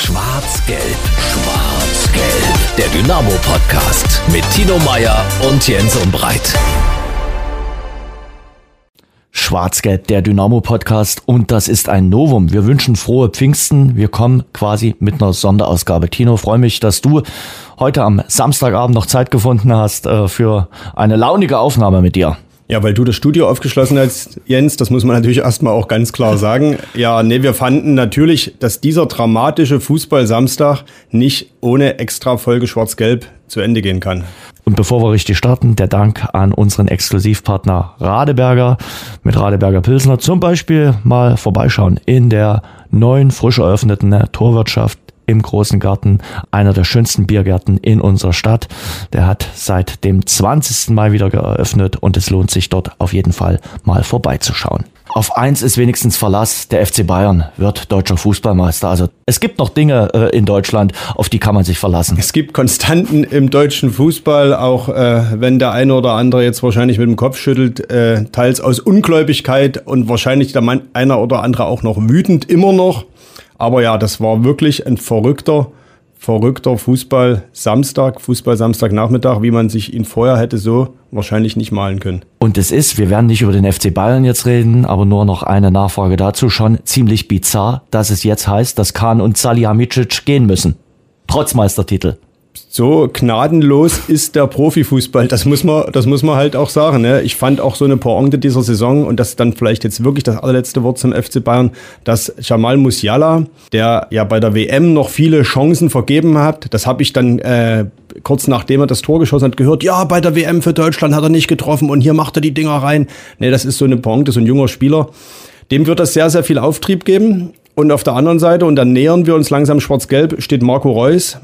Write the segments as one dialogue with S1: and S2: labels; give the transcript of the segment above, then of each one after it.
S1: Schwarz-Gelb, Schwarz-Gelb. Der Dynamo-Podcast mit Tino Meyer und Jens Umbreit.
S2: Schwarz-Gelb, der Dynamo-Podcast und das ist ein Novum. Wir wünschen frohe Pfingsten. Wir kommen quasi mit einer Sonderausgabe. Tino, freue mich, dass du heute am Samstagabend noch Zeit gefunden hast äh, für eine launige Aufnahme mit dir.
S3: Ja, weil du das Studio aufgeschlossen hast, Jens, das muss man natürlich erstmal auch ganz klar sagen. Ja, nee, wir fanden natürlich, dass dieser dramatische Fußball-Samstag nicht ohne extra Folge Schwarz-Gelb zu Ende gehen kann.
S2: Und bevor wir richtig starten, der Dank an unseren Exklusivpartner Radeberger mit Radeberger Pilsner. Zum Beispiel mal vorbeischauen in der neuen, frisch eröffneten Torwirtschaft im großen Garten, einer der schönsten Biergärten in unserer Stadt. Der hat seit dem 20. Mai wieder geöffnet und es lohnt sich dort auf jeden Fall mal vorbeizuschauen. Auf eins ist wenigstens Verlass. Der FC Bayern wird deutscher Fußballmeister. Also es gibt noch Dinge äh, in Deutschland, auf die kann man sich verlassen.
S3: Es gibt Konstanten im deutschen Fußball, auch äh, wenn der eine oder andere jetzt wahrscheinlich mit dem Kopf schüttelt, äh, teils aus Ungläubigkeit und wahrscheinlich der Mann, einer oder andere auch noch wütend immer noch. Aber ja, das war wirklich ein verrückter, verrückter Fußball Samstag, Fußball Samstagnachmittag, wie man sich ihn vorher hätte so wahrscheinlich nicht malen können.
S2: Und es ist, wir werden nicht über den FC Bayern jetzt reden, aber nur noch eine Nachfrage dazu schon ziemlich bizarr, dass es jetzt heißt, dass Kahn und Salihamidzic gehen müssen. Trotz Meistertitel
S3: so gnadenlos ist der Profifußball. Das muss man, das muss man halt auch sagen. Ne? Ich fand auch so eine Pointe dieser Saison und das ist dann vielleicht jetzt wirklich das allerletzte Wort zum FC Bayern, dass Jamal Musiala, der ja bei der WM noch viele Chancen vergeben hat, das habe ich dann äh, kurz nachdem er das Tor geschossen hat gehört. Ja, bei der WM für Deutschland hat er nicht getroffen und hier macht er die Dinger rein. Ne, das ist so eine Pointe, so ein junger Spieler. Dem wird das sehr, sehr viel Auftrieb geben. Und auf der anderen Seite, und dann nähern wir uns langsam schwarz-gelb, steht Marco Reus,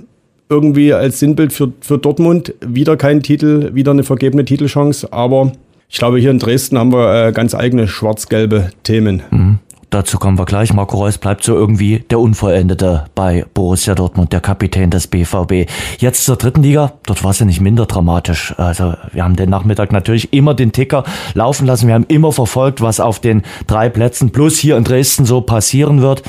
S3: irgendwie als Sinnbild für, für Dortmund. Wieder kein Titel, wieder eine vergebene Titelchance, aber ich glaube, hier in Dresden haben wir äh, ganz eigene schwarz-gelbe Themen.
S2: Mhm. Dazu kommen wir gleich. Marco Reus bleibt so irgendwie der Unvollendete bei Borussia Dortmund, der Kapitän des BVB. Jetzt zur dritten Liga. Dort war es ja nicht minder dramatisch. Also wir haben den Nachmittag natürlich immer den Ticker laufen lassen. Wir haben immer verfolgt, was auf den drei Plätzen plus hier in Dresden so passieren wird.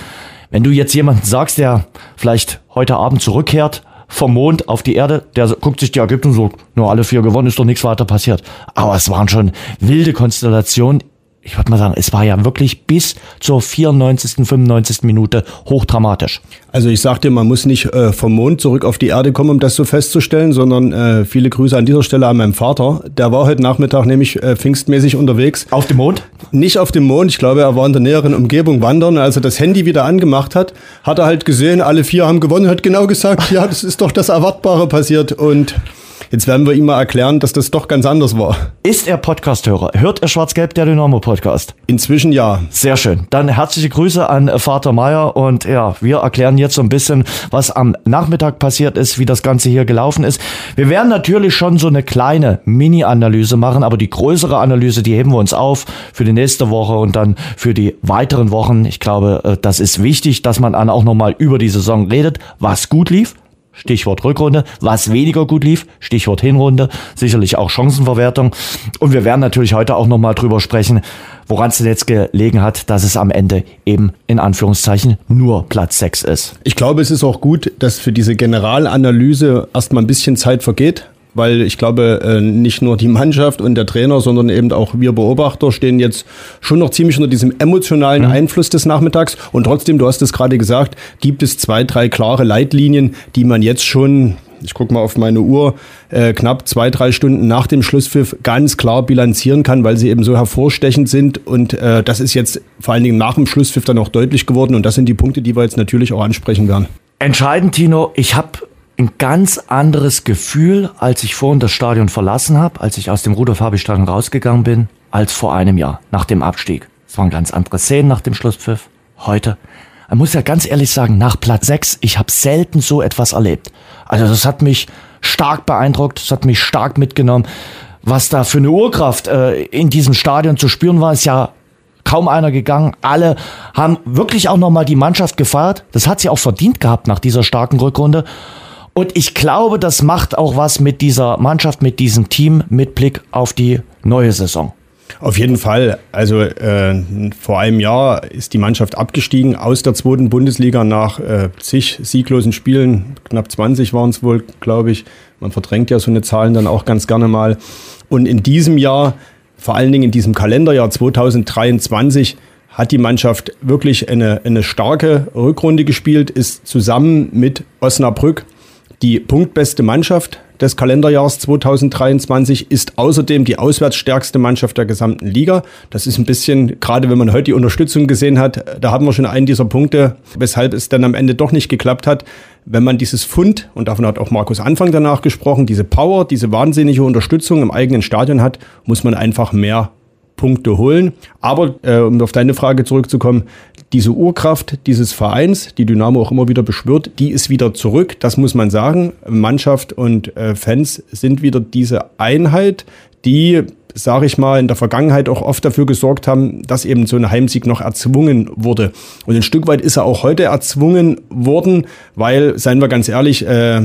S2: Wenn du jetzt jemanden sagst, der vielleicht heute Abend zurückkehrt vom Mond auf die Erde, der guckt sich die Ergebnisse und sagt, nur alle vier gewonnen, ist doch nichts weiter passiert. Aber es waren schon wilde Konstellationen ich würde mal sagen, es war ja wirklich bis zur 94., 95. Minute hochdramatisch.
S3: Also ich sagte, man muss nicht äh, vom Mond zurück auf die Erde kommen, um das so festzustellen, sondern äh, viele Grüße an dieser Stelle an meinen Vater. Der war heute Nachmittag nämlich äh, pfingstmäßig unterwegs.
S2: Auf dem Mond?
S3: Nicht auf dem Mond. Ich glaube, er war in der näheren Umgebung wandern. Als er das Handy wieder angemacht hat, hat er halt gesehen, alle vier haben gewonnen, hat genau gesagt, ja, das ist doch das Erwartbare passiert und Jetzt werden wir ihm mal erklären, dass das doch ganz anders war.
S2: Ist er Podcasthörer? Hört er Schwarz-Gelb, der Dynamo-Podcast?
S3: Inzwischen ja.
S2: Sehr schön. Dann herzliche Grüße an Vater Meier und ja, wir erklären jetzt so ein bisschen, was am Nachmittag passiert ist, wie das Ganze hier gelaufen ist. Wir werden natürlich schon so eine kleine Mini-Analyse machen, aber die größere Analyse, die heben wir uns auf für die nächste Woche und dann für die weiteren Wochen. Ich glaube, äh, das ist wichtig, dass man dann auch nochmal über die Saison redet, was gut lief, Stichwort Rückrunde, was weniger gut lief, Stichwort Hinrunde, sicherlich auch Chancenverwertung. Und wir werden natürlich heute auch nochmal drüber sprechen, woran es denn jetzt gelegen hat, dass es am Ende eben in Anführungszeichen nur Platz 6 ist.
S3: Ich glaube, es ist auch gut, dass für diese Generalanalyse erstmal ein bisschen Zeit vergeht weil ich glaube, äh, nicht nur die Mannschaft und der Trainer, sondern eben auch wir Beobachter stehen jetzt schon noch ziemlich unter diesem emotionalen mhm. Einfluss des Nachmittags. Und trotzdem, du hast es gerade gesagt, gibt es zwei, drei klare Leitlinien, die man jetzt schon ich gucke mal auf meine Uhr, äh, knapp zwei, drei Stunden nach dem Schlusspfiff ganz klar bilanzieren kann, weil sie eben so hervorstechend sind. Und äh, das ist jetzt vor allen Dingen nach dem Schlusspfiff dann auch deutlich geworden. Und das sind die Punkte, die wir jetzt natürlich auch ansprechen werden.
S2: Entscheidend, Tino, ich habe ein ganz anderes Gefühl, als ich vorhin das Stadion verlassen habe, als ich aus dem Rudolf-Habich-Stadion rausgegangen bin, als vor einem Jahr, nach dem Abstieg. Es waren ganz andere Szenen nach dem Schlusspfiff. Heute. Man muss ja ganz ehrlich sagen, nach Platz 6, ich habe selten so etwas erlebt. Also das hat mich stark beeindruckt, das hat mich stark mitgenommen. Was da für eine Urkraft äh, in diesem Stadion zu spüren war, ist ja kaum einer gegangen. Alle haben wirklich auch nochmal die Mannschaft gefeiert. Das hat sie auch verdient gehabt nach dieser starken Rückrunde. Und ich glaube, das macht auch was mit dieser Mannschaft, mit diesem Team mit Blick auf die neue Saison.
S3: Auf jeden Fall. Also äh, vor einem Jahr ist die Mannschaft abgestiegen aus der zweiten Bundesliga nach äh, zig sieglosen Spielen. Knapp 20 waren es wohl, glaube ich. Man verdrängt ja so eine Zahlen dann auch ganz gerne mal. Und in diesem Jahr, vor allen Dingen in diesem Kalenderjahr 2023, hat die Mannschaft wirklich eine, eine starke Rückrunde gespielt, ist zusammen mit Osnabrück die punktbeste Mannschaft des Kalenderjahres 2023 ist außerdem die auswärtsstärkste Mannschaft der gesamten Liga. Das ist ein bisschen, gerade wenn man heute die Unterstützung gesehen hat, da haben wir schon einen dieser Punkte, weshalb es dann am Ende doch nicht geklappt hat. Wenn man dieses Fund, und davon hat auch Markus Anfang danach gesprochen, diese Power, diese wahnsinnige Unterstützung im eigenen Stadion hat, muss man einfach mehr Punkte holen. Aber äh, um auf deine Frage zurückzukommen, diese Urkraft dieses Vereins, die Dynamo auch immer wieder beschwört, die ist wieder zurück. Das muss man sagen. Mannschaft und äh, Fans sind wieder diese Einheit, die sage ich mal, in der Vergangenheit auch oft dafür gesorgt haben, dass eben so ein Heimsieg noch erzwungen wurde. Und ein Stück weit ist er auch heute erzwungen worden, weil, seien wir ganz ehrlich, äh,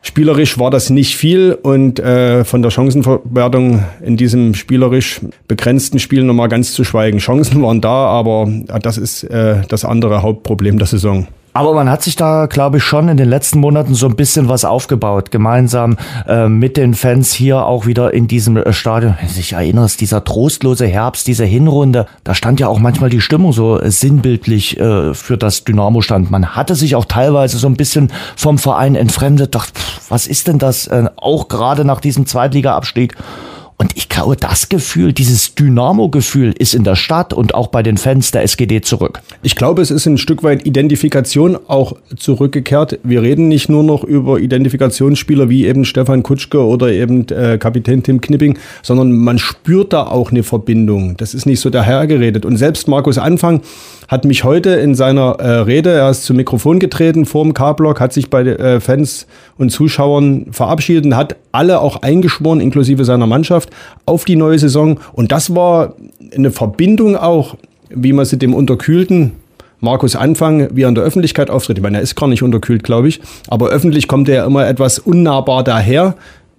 S3: Spielerisch war das nicht viel und äh, von der Chancenverwertung in diesem spielerisch begrenzten Spiel nochmal ganz zu schweigen. Chancen waren da, aber das ist äh, das andere Hauptproblem der Saison.
S2: Aber man hat sich da, glaube ich, schon in den letzten Monaten so ein bisschen was aufgebaut, gemeinsam äh, mit den Fans hier auch wieder in diesem äh, Stadion. Wenn du dich erinnerst, dieser trostlose Herbst, diese Hinrunde, da stand ja auch manchmal die Stimmung so äh, sinnbildlich äh, für das Dynamo stand. Man hatte sich auch teilweise so ein bisschen vom Verein entfremdet, dachte, pff, was ist denn das, äh, auch gerade nach diesem Zweitliga-Abstieg. Und ich glaube, das Gefühl, dieses Dynamo-Gefühl ist in der Stadt und auch bei den Fans der SGD zurück.
S3: Ich glaube, es ist ein Stück weit Identifikation auch zurückgekehrt. Wir reden nicht nur noch über Identifikationsspieler wie eben Stefan Kutschke oder eben äh, Kapitän Tim Knipping, sondern man spürt da auch eine Verbindung. Das ist nicht so dahergeredet. Und selbst Markus Anfang hat mich heute in seiner äh, Rede, er ist zum Mikrofon getreten vor dem K-Block, hat sich bei äh, Fans und Zuschauern verabschiedet und hat alle auch eingeschworen, inklusive seiner Mannschaft, auf die neue Saison. Und das war eine Verbindung auch, wie man sie dem unterkühlten Markus Anfang, wie er in der Öffentlichkeit auftritt. Ich meine, er ist gar nicht unterkühlt, glaube ich. Aber öffentlich kommt er ja immer etwas unnahbar daher.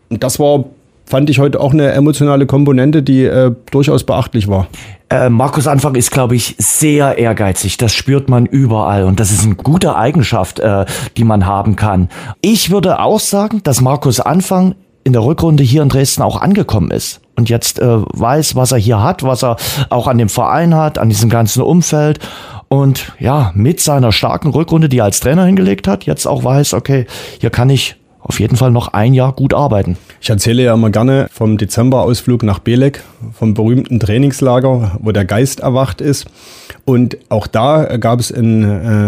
S3: Und das war fand ich heute auch eine emotionale Komponente, die äh, durchaus beachtlich war.
S2: Äh, Markus Anfang ist, glaube ich, sehr ehrgeizig. Das spürt man überall und das ist eine gute Eigenschaft, äh, die man haben kann. Ich würde auch sagen, dass Markus Anfang in der Rückrunde hier in Dresden auch angekommen ist und jetzt äh, weiß, was er hier hat, was er auch an dem Verein hat, an diesem ganzen Umfeld und ja, mit seiner starken Rückrunde, die er als Trainer hingelegt hat, jetzt auch weiß, okay, hier kann ich auf jeden Fall noch ein Jahr gut arbeiten.
S3: Ich erzähle ja immer gerne vom Dezemberausflug nach Belek, vom berühmten Trainingslager, wo der Geist erwacht ist. Und auch da gab es ein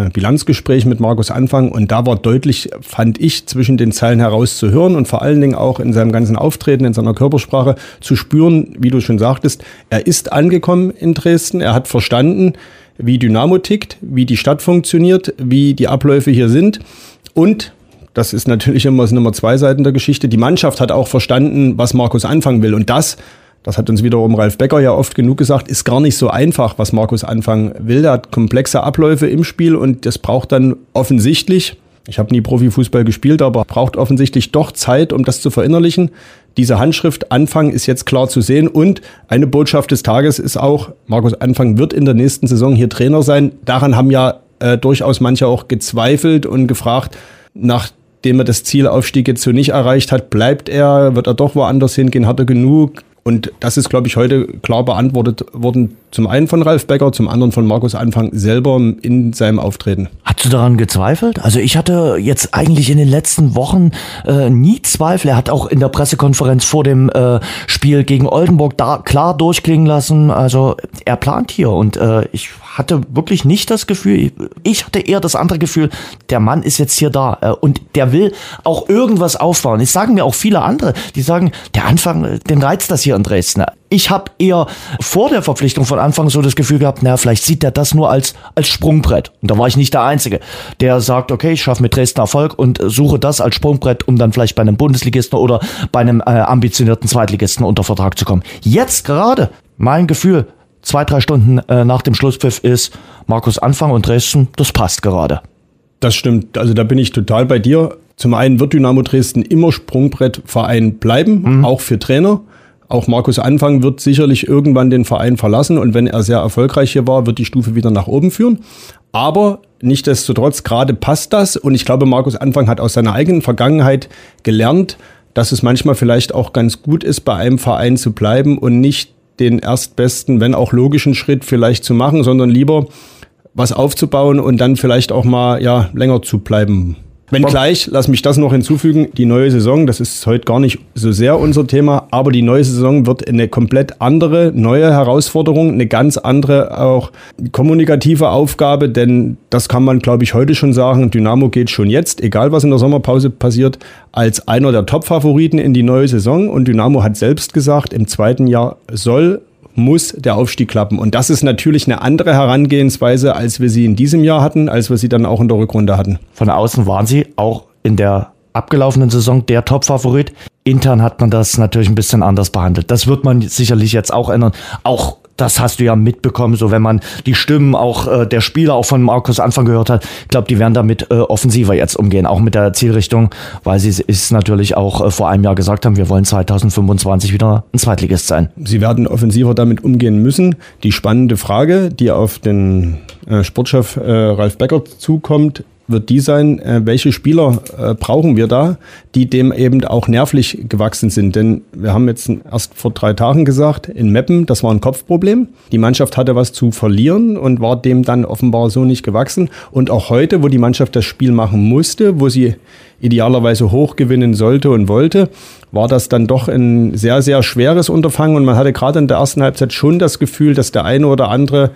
S3: äh, Bilanzgespräch mit Markus Anfang und da war deutlich, fand ich, zwischen den Zeilen heraus zu hören und vor allen Dingen auch in seinem ganzen Auftreten, in seiner Körpersprache zu spüren, wie du schon sagtest, er ist angekommen in Dresden, er hat verstanden, wie Dynamo tickt, wie die Stadt funktioniert, wie die Abläufe hier sind und das ist natürlich immer, sind immer zwei Seiten der Geschichte. Die Mannschaft hat auch verstanden, was Markus anfangen will. Und das, das hat uns wiederum Ralf Becker ja oft genug gesagt, ist gar nicht so einfach, was Markus anfangen will. Er hat komplexe Abläufe im Spiel und das braucht dann offensichtlich, ich habe nie Profifußball gespielt, aber braucht offensichtlich doch Zeit, um das zu verinnerlichen. Diese Handschrift Anfang ist jetzt klar zu sehen und eine Botschaft des Tages ist auch, Markus Anfang wird in der nächsten Saison hier Trainer sein. Daran haben ja äh, durchaus manche auch gezweifelt und gefragt, nach dem er das Ziel Aufstieg jetzt so nicht erreicht hat, bleibt er, wird er doch woanders hingehen, hat er genug? Und das ist, glaube ich, heute klar beantwortet worden. Zum einen von Ralf Becker, zum anderen von Markus Anfang selber in seinem Auftreten.
S2: Hast du daran gezweifelt? Also ich hatte jetzt eigentlich in den letzten Wochen äh, nie Zweifel. Er hat auch in der Pressekonferenz vor dem äh, Spiel gegen Oldenburg da klar durchklingen lassen. Also er plant hier und äh, ich hatte wirklich nicht das Gefühl, ich hatte eher das andere Gefühl, der Mann ist jetzt hier da äh, und der will auch irgendwas aufbauen. Das sagen mir auch viele andere, die sagen, der Anfang, den reizt das hier in Dresden. Ich habe eher vor der Verpflichtung von Anfang so das Gefühl gehabt, naja, vielleicht sieht er das nur als, als Sprungbrett. Und da war ich nicht der Einzige, der sagt, okay, ich schaffe mit Dresden Erfolg und suche das als Sprungbrett, um dann vielleicht bei einem Bundesligisten oder bei einem äh, ambitionierten Zweitligisten unter Vertrag zu kommen. Jetzt gerade, mein Gefühl, zwei, drei Stunden äh, nach dem Schlusspfiff ist Markus Anfang und Dresden, das passt gerade.
S3: Das stimmt. Also da bin ich total bei dir. Zum einen wird Dynamo Dresden immer Sprungbrettverein bleiben, mhm. auch für Trainer. Auch Markus Anfang wird sicherlich irgendwann den Verein verlassen und wenn er sehr erfolgreich hier war, wird die Stufe wieder nach oben führen. Aber Nichtsdestotrotz, gerade passt das. Und ich glaube, Markus Anfang hat aus seiner eigenen Vergangenheit gelernt, dass es manchmal vielleicht auch ganz gut ist, bei einem Verein zu bleiben und nicht den erstbesten, wenn auch logischen Schritt vielleicht zu machen, sondern lieber was aufzubauen und dann vielleicht auch mal ja länger zu bleiben. Wenn gleich, lass mich das noch hinzufügen, die neue Saison, das ist heute gar nicht so sehr unser Thema, aber die neue Saison wird eine komplett andere, neue Herausforderung, eine ganz andere auch kommunikative Aufgabe, denn das kann man, glaube ich, heute schon sagen, Dynamo geht schon jetzt, egal was in der Sommerpause passiert, als einer der Top-Favoriten in die neue Saison und Dynamo hat selbst gesagt, im zweiten Jahr soll muss der Aufstieg klappen. Und das ist natürlich eine andere Herangehensweise, als wir sie in diesem Jahr hatten, als wir sie dann auch in der Rückrunde hatten.
S2: Von außen waren sie auch in der abgelaufenen Saison der Top-Favorit. Intern hat man das natürlich ein bisschen anders behandelt. Das wird man sicherlich jetzt auch ändern. Auch das hast du ja mitbekommen, so wenn man die Stimmen auch äh, der Spieler auch von Markus Anfang gehört hat. Ich glaube, die werden damit äh, offensiver jetzt umgehen, auch mit der Zielrichtung, weil sie es natürlich auch äh, vor einem Jahr gesagt haben, wir wollen 2025 wieder ein Zweitligist sein.
S3: Sie werden offensiver damit umgehen müssen. Die spannende Frage, die auf den äh, Sportchef äh, Ralf Becker zukommt, wird die sein, äh, welche Spieler äh, brauchen wir da, die dem eben auch nervlich gewachsen sind. Denn wir haben jetzt erst vor drei Tagen gesagt, in Meppen, das war ein Kopfproblem. Die Mannschaft hatte was zu verlieren und war dem dann offenbar so nicht gewachsen. Und auch heute, wo die Mannschaft das Spiel machen musste, wo sie idealerweise hoch gewinnen sollte und wollte, war das dann doch ein sehr, sehr schweres Unterfangen. Und man hatte gerade in der ersten Halbzeit schon das Gefühl, dass der eine oder andere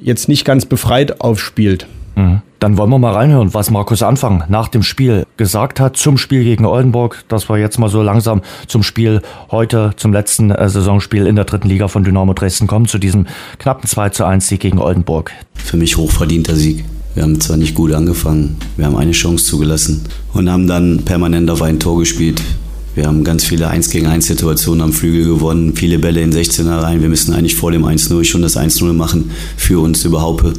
S3: jetzt nicht ganz befreit aufspielt.
S2: Mhm. Dann wollen wir mal reinhören, was Markus Anfang nach dem Spiel gesagt hat zum Spiel gegen Oldenburg. Das war jetzt mal so langsam zum Spiel heute, zum letzten äh, Saisonspiel in der dritten Liga von Dynamo Dresden kommen, zu diesem knappen 2 zu 1 Sieg gegen Oldenburg.
S4: Für mich hochverdienter Sieg. Wir haben zwar nicht gut angefangen, wir haben eine Chance zugelassen und haben dann permanent auf ein Tor gespielt. Wir haben ganz viele 1 gegen 1 Situationen am Flügel gewonnen, viele Bälle in 16er rein. Wir müssen eigentlich vor dem 1-0 schon das 1-0 machen für uns überhaupt.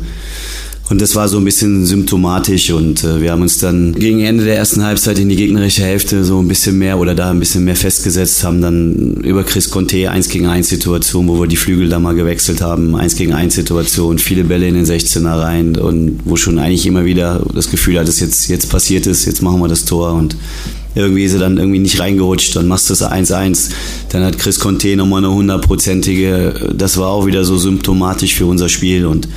S4: Und das war so ein bisschen symptomatisch und äh, wir haben uns dann gegen Ende der ersten Halbzeit in die gegnerische Hälfte so ein bisschen mehr oder da ein bisschen mehr festgesetzt, haben dann über Chris Conte 1 gegen 1 Situation, wo wir die Flügel da mal gewechselt haben, 1 gegen 1 Situation, viele Bälle in den 16er rein und wo schon eigentlich immer wieder das Gefühl hat, dass jetzt, jetzt passiert ist, jetzt machen wir das Tor und irgendwie ist er dann irgendwie nicht reingerutscht, dann machst du es 1-1. Dann hat Chris Conte nochmal eine hundertprozentige, das war auch wieder so symptomatisch für unser Spiel und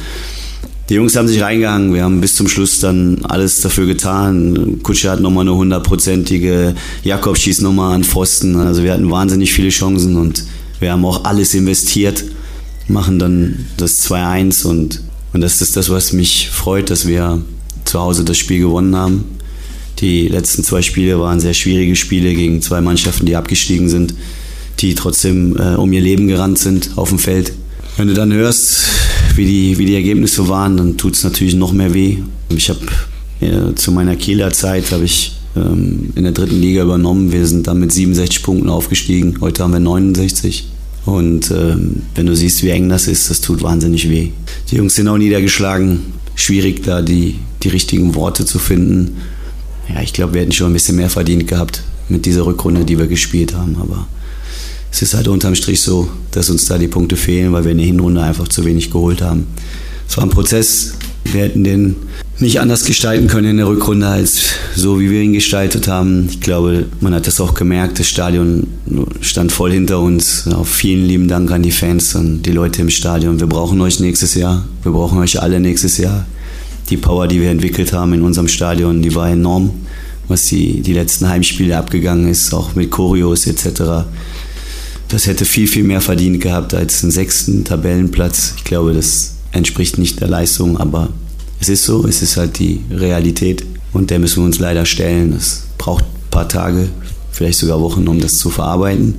S4: die Jungs haben sich reingehangen. Wir haben bis zum Schluss dann alles dafür getan. Kutsche hat nochmal eine hundertprozentige, Jakob schießt nochmal an Pfosten. Also wir hatten wahnsinnig viele Chancen und wir haben auch alles investiert, machen dann das 2-1 und, und das ist das, was mich freut, dass wir zu Hause das Spiel gewonnen haben. Die letzten zwei Spiele waren sehr schwierige Spiele gegen zwei Mannschaften, die abgestiegen sind, die trotzdem äh, um ihr Leben gerannt sind auf dem Feld. Wenn du dann hörst, wie die, wie die Ergebnisse waren, dann tut es natürlich noch mehr weh. Ich habe ja, zu meiner Kieler Zeit habe ich ähm, in der dritten Liga übernommen. Wir sind dann mit 67 Punkten aufgestiegen. Heute haben wir 69. Und ähm, wenn du siehst, wie eng das ist, das tut wahnsinnig weh. Die Jungs sind auch niedergeschlagen. Schwierig, da die, die richtigen Worte zu finden. Ja, ich glaube, wir hätten schon ein bisschen mehr verdient gehabt mit dieser Rückrunde, die wir gespielt haben. Aber es ist halt unterm Strich so, dass uns da die Punkte fehlen, weil wir in der Hinrunde einfach zu wenig geholt haben. Es war ein Prozess. Wir hätten den nicht anders gestalten können in der Rückrunde als so, wie wir ihn gestaltet haben. Ich glaube, man hat das auch gemerkt. Das Stadion stand voll hinter uns. Auch vielen lieben Dank an die Fans und die Leute im Stadion. Wir brauchen euch nächstes Jahr. Wir brauchen euch alle nächstes Jahr. Die Power, die wir entwickelt haben in unserem Stadion, die war enorm. Was die, die letzten Heimspiele abgegangen ist, auch mit Choreos etc das hätte viel, viel mehr verdient gehabt als einen sechsten Tabellenplatz. Ich glaube, das entspricht nicht der Leistung, aber es ist so, es ist halt die Realität und der müssen wir uns leider stellen. Es braucht ein paar Tage, vielleicht sogar Wochen, um das zu verarbeiten.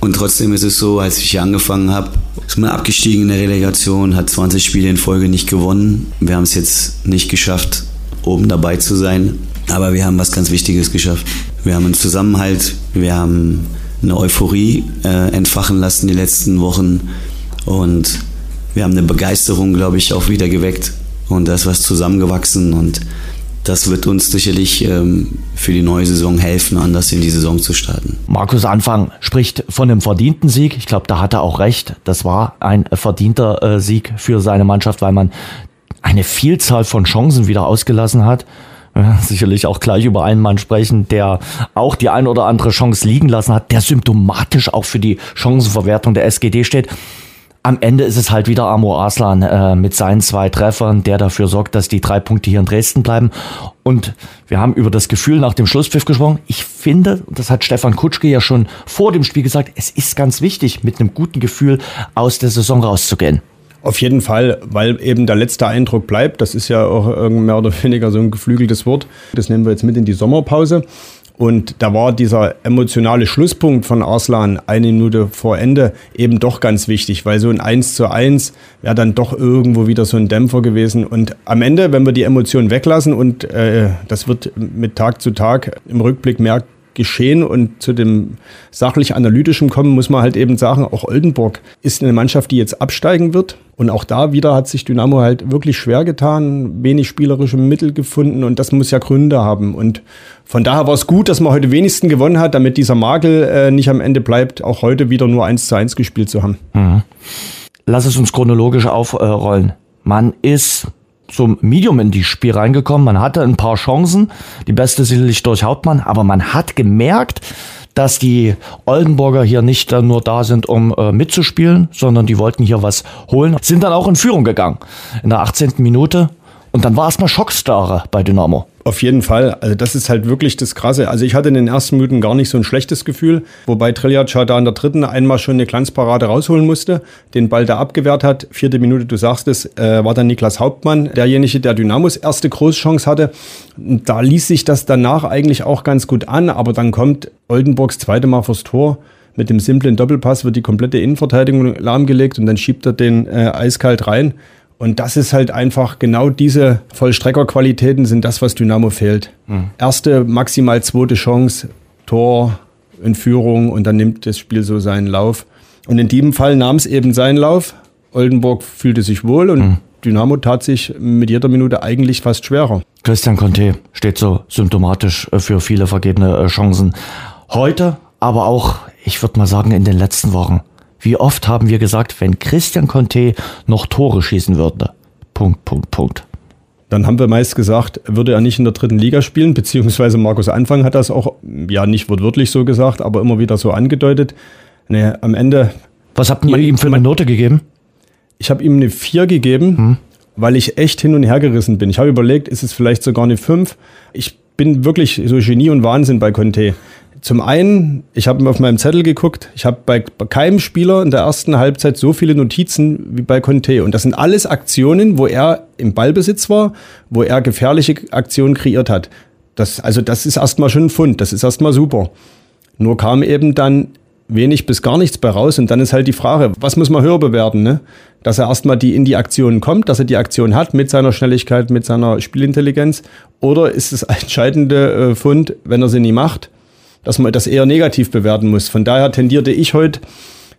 S4: Und trotzdem ist es so, als ich hier angefangen habe, ist man abgestiegen in der Relegation, hat 20 Spiele in Folge nicht gewonnen. Wir haben es jetzt nicht geschafft, oben dabei zu sein, aber wir haben was ganz Wichtiges geschafft. Wir haben einen Zusammenhalt, wir haben eine Euphorie äh, entfachen lassen die letzten Wochen. Und wir haben eine Begeisterung, glaube ich, auch wieder geweckt. Und da ist was zusammengewachsen. Und das wird uns sicherlich ähm, für die neue Saison helfen, anders in die Saison zu starten.
S2: Markus Anfang spricht von einem verdienten Sieg. Ich glaube, da hat er auch recht. Das war ein verdienter äh, Sieg für seine Mannschaft, weil man eine Vielzahl von Chancen wieder ausgelassen hat. Sicherlich auch gleich über einen Mann sprechen, der auch die ein oder andere Chance liegen lassen hat, der symptomatisch auch für die Chancenverwertung der SGD steht am Ende ist es halt wieder Amor Aslan äh, mit seinen zwei Treffern, der dafür sorgt, dass die drei Punkte hier in Dresden bleiben. Und wir haben über das Gefühl nach dem Schlusspfiff gesprochen. Ich finde, das hat Stefan Kutschke ja schon vor dem Spiel gesagt, es ist ganz wichtig, mit einem guten Gefühl aus der Saison rauszugehen.
S3: Auf jeden Fall, weil eben der letzte Eindruck bleibt. Das ist ja auch mehr oder weniger so ein geflügeltes Wort. Das nehmen wir jetzt mit in die Sommerpause. Und da war dieser emotionale Schlusspunkt von Arslan eine Minute vor Ende eben doch ganz wichtig, weil so ein 1 zu 1 wäre dann doch irgendwo wieder so ein Dämpfer gewesen. Und am Ende, wenn wir die Emotionen weglassen und äh, das wird mit Tag zu Tag im Rückblick mehr geschehen und zu dem sachlich-analytischen kommen, muss man halt eben sagen, auch Oldenburg ist eine Mannschaft, die jetzt absteigen wird. Und auch da wieder hat sich Dynamo halt wirklich schwer getan, wenig spielerische Mittel gefunden und das muss ja Gründe haben. Und von daher war es gut, dass man heute wenigstens gewonnen hat, damit dieser Makel äh, nicht am Ende bleibt, auch heute wieder nur eins zu eins gespielt zu haben. Mhm.
S2: Lass es uns chronologisch aufrollen. Man ist zum Medium in die Spiel reingekommen. Man hatte ein paar Chancen, die beste sicherlich durch Hauptmann, aber man hat gemerkt, dass die Oldenburger hier nicht nur da sind, um äh, mitzuspielen, sondern die wollten hier was holen. Sind dann auch in Führung gegangen in der 18. Minute und dann war erstmal Schockstarre bei Dynamo.
S3: Auf jeden Fall. Also das ist halt wirklich das Krasse. Also ich hatte in den ersten Minuten gar nicht so ein schlechtes Gefühl, wobei Triljaca da in der dritten einmal schon eine Glanzparade rausholen musste, den Ball da abgewehrt hat. Vierte Minute, du sagst es, äh, war dann Niklas Hauptmann, derjenige, der Dynamos erste Großchance hatte. Da ließ sich das danach eigentlich auch ganz gut an, aber dann kommt Oldenburgs zweite Mal fürs Tor. Mit dem simplen Doppelpass wird die komplette Innenverteidigung lahmgelegt und dann schiebt er den äh, eiskalt rein. Und das ist halt einfach genau diese Vollstreckerqualitäten sind das, was Dynamo fehlt. Mhm. Erste, maximal zweite Chance, Tor in Führung und dann nimmt das Spiel so seinen Lauf. Und in diesem Fall nahm es eben seinen Lauf. Oldenburg fühlte sich wohl und mhm. Dynamo tat sich mit jeder Minute eigentlich fast schwerer.
S2: Christian Conte steht so symptomatisch äh, für viele vergebene äh, Chancen. Heute, aber auch, ich würde mal sagen, in den letzten Wochen wie oft haben wir gesagt, wenn Christian Conte noch Tore schießen würde? Punkt, Punkt, Punkt.
S3: Dann haben wir meist gesagt, würde er nicht in der dritten Liga spielen, beziehungsweise Markus Anfang hat das auch, ja, nicht wortwörtlich so gesagt, aber immer wieder so angedeutet. Nee, am Ende.
S2: Was habt ihr ihm für eine Note gegeben?
S3: Ich habe ihm eine 4 gegeben, hm. weil ich echt hin und her gerissen bin. Ich habe überlegt, ist es vielleicht sogar eine 5? Ich bin wirklich so Genie und Wahnsinn bei Conte. Zum einen, ich habe auf meinem Zettel geguckt, ich habe bei keinem Spieler in der ersten Halbzeit so viele Notizen wie bei Conte. Und das sind alles Aktionen, wo er im Ballbesitz war, wo er gefährliche Aktionen kreiert hat. Das, also das ist erstmal schon ein Fund, das ist erstmal super. Nur kam eben dann wenig bis gar nichts bei raus. Und dann ist halt die Frage, was muss man höher bewerten? Ne? Dass er erstmal die in die Aktion kommt, dass er die Aktion hat mit seiner Schnelligkeit, mit seiner Spielintelligenz. Oder ist es entscheidende äh, Fund, wenn er sie nie macht? Dass man das eher negativ bewerten muss. Von daher tendierte ich heute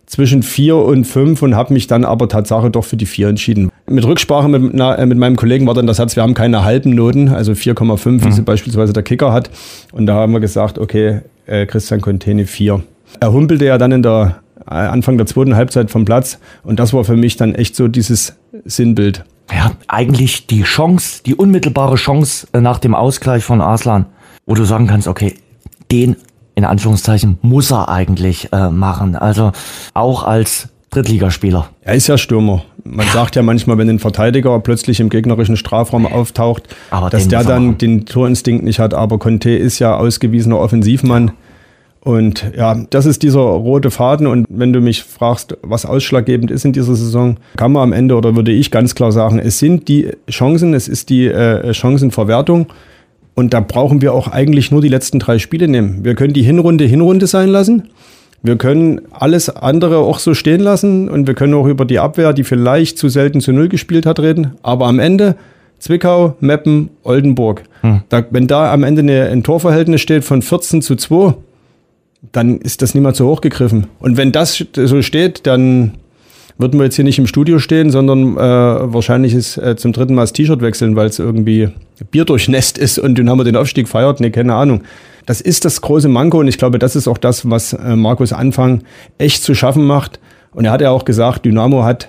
S3: zwischen vier und fünf und habe mich dann aber Tatsache doch für die vier entschieden. Mit Rücksprache mit, na, äh, mit meinem Kollegen war dann der Satz, wir haben keine halben Noten, also 4,5, mhm. wie sie beispielsweise der Kicker hat. Und da haben wir gesagt, okay, äh, Christian Contene vier. Er humpelte ja dann in der äh, Anfang der zweiten Halbzeit vom Platz und das war für mich dann echt so dieses Sinnbild.
S2: Ja, eigentlich die Chance, die unmittelbare Chance äh, nach dem Ausgleich von Arslan, wo du sagen kannst, okay, den in Anführungszeichen muss er eigentlich äh, machen. Also auch als Drittligaspieler.
S3: Er ist ja Stürmer. Man ja. sagt ja manchmal, wenn ein Verteidiger plötzlich im gegnerischen Strafraum auftaucht, aber dass der dann den Torinstinkt nicht hat. Aber Conte ist ja ausgewiesener Offensivmann. Und ja, das ist dieser rote Faden. Und wenn du mich fragst, was ausschlaggebend ist in dieser Saison, kann man am Ende oder würde ich ganz klar sagen, es sind die Chancen, es ist die äh, Chancenverwertung. Und da brauchen wir auch eigentlich nur die letzten drei Spiele nehmen. Wir können die Hinrunde Hinrunde sein lassen. Wir können alles andere auch so stehen lassen und wir können auch über die Abwehr, die vielleicht zu selten zu Null gespielt hat, reden. Aber am Ende Zwickau, Meppen, Oldenburg. Hm. Da, wenn da am Ende eine, ein Torverhältnis steht von 14 zu 2, dann ist das niemals so hochgegriffen. Und wenn das so steht, dann würden wir jetzt hier nicht im Studio stehen, sondern äh, wahrscheinlich ist äh, zum dritten Mal das T-Shirt wechseln, weil es irgendwie Bier durchnässt ist und dann haben wir den Aufstieg feiert. Nee, keine Ahnung. Das ist das große Manko und ich glaube, das ist auch das, was äh, Markus Anfang echt zu schaffen macht. Und er hat ja auch gesagt, Dynamo hat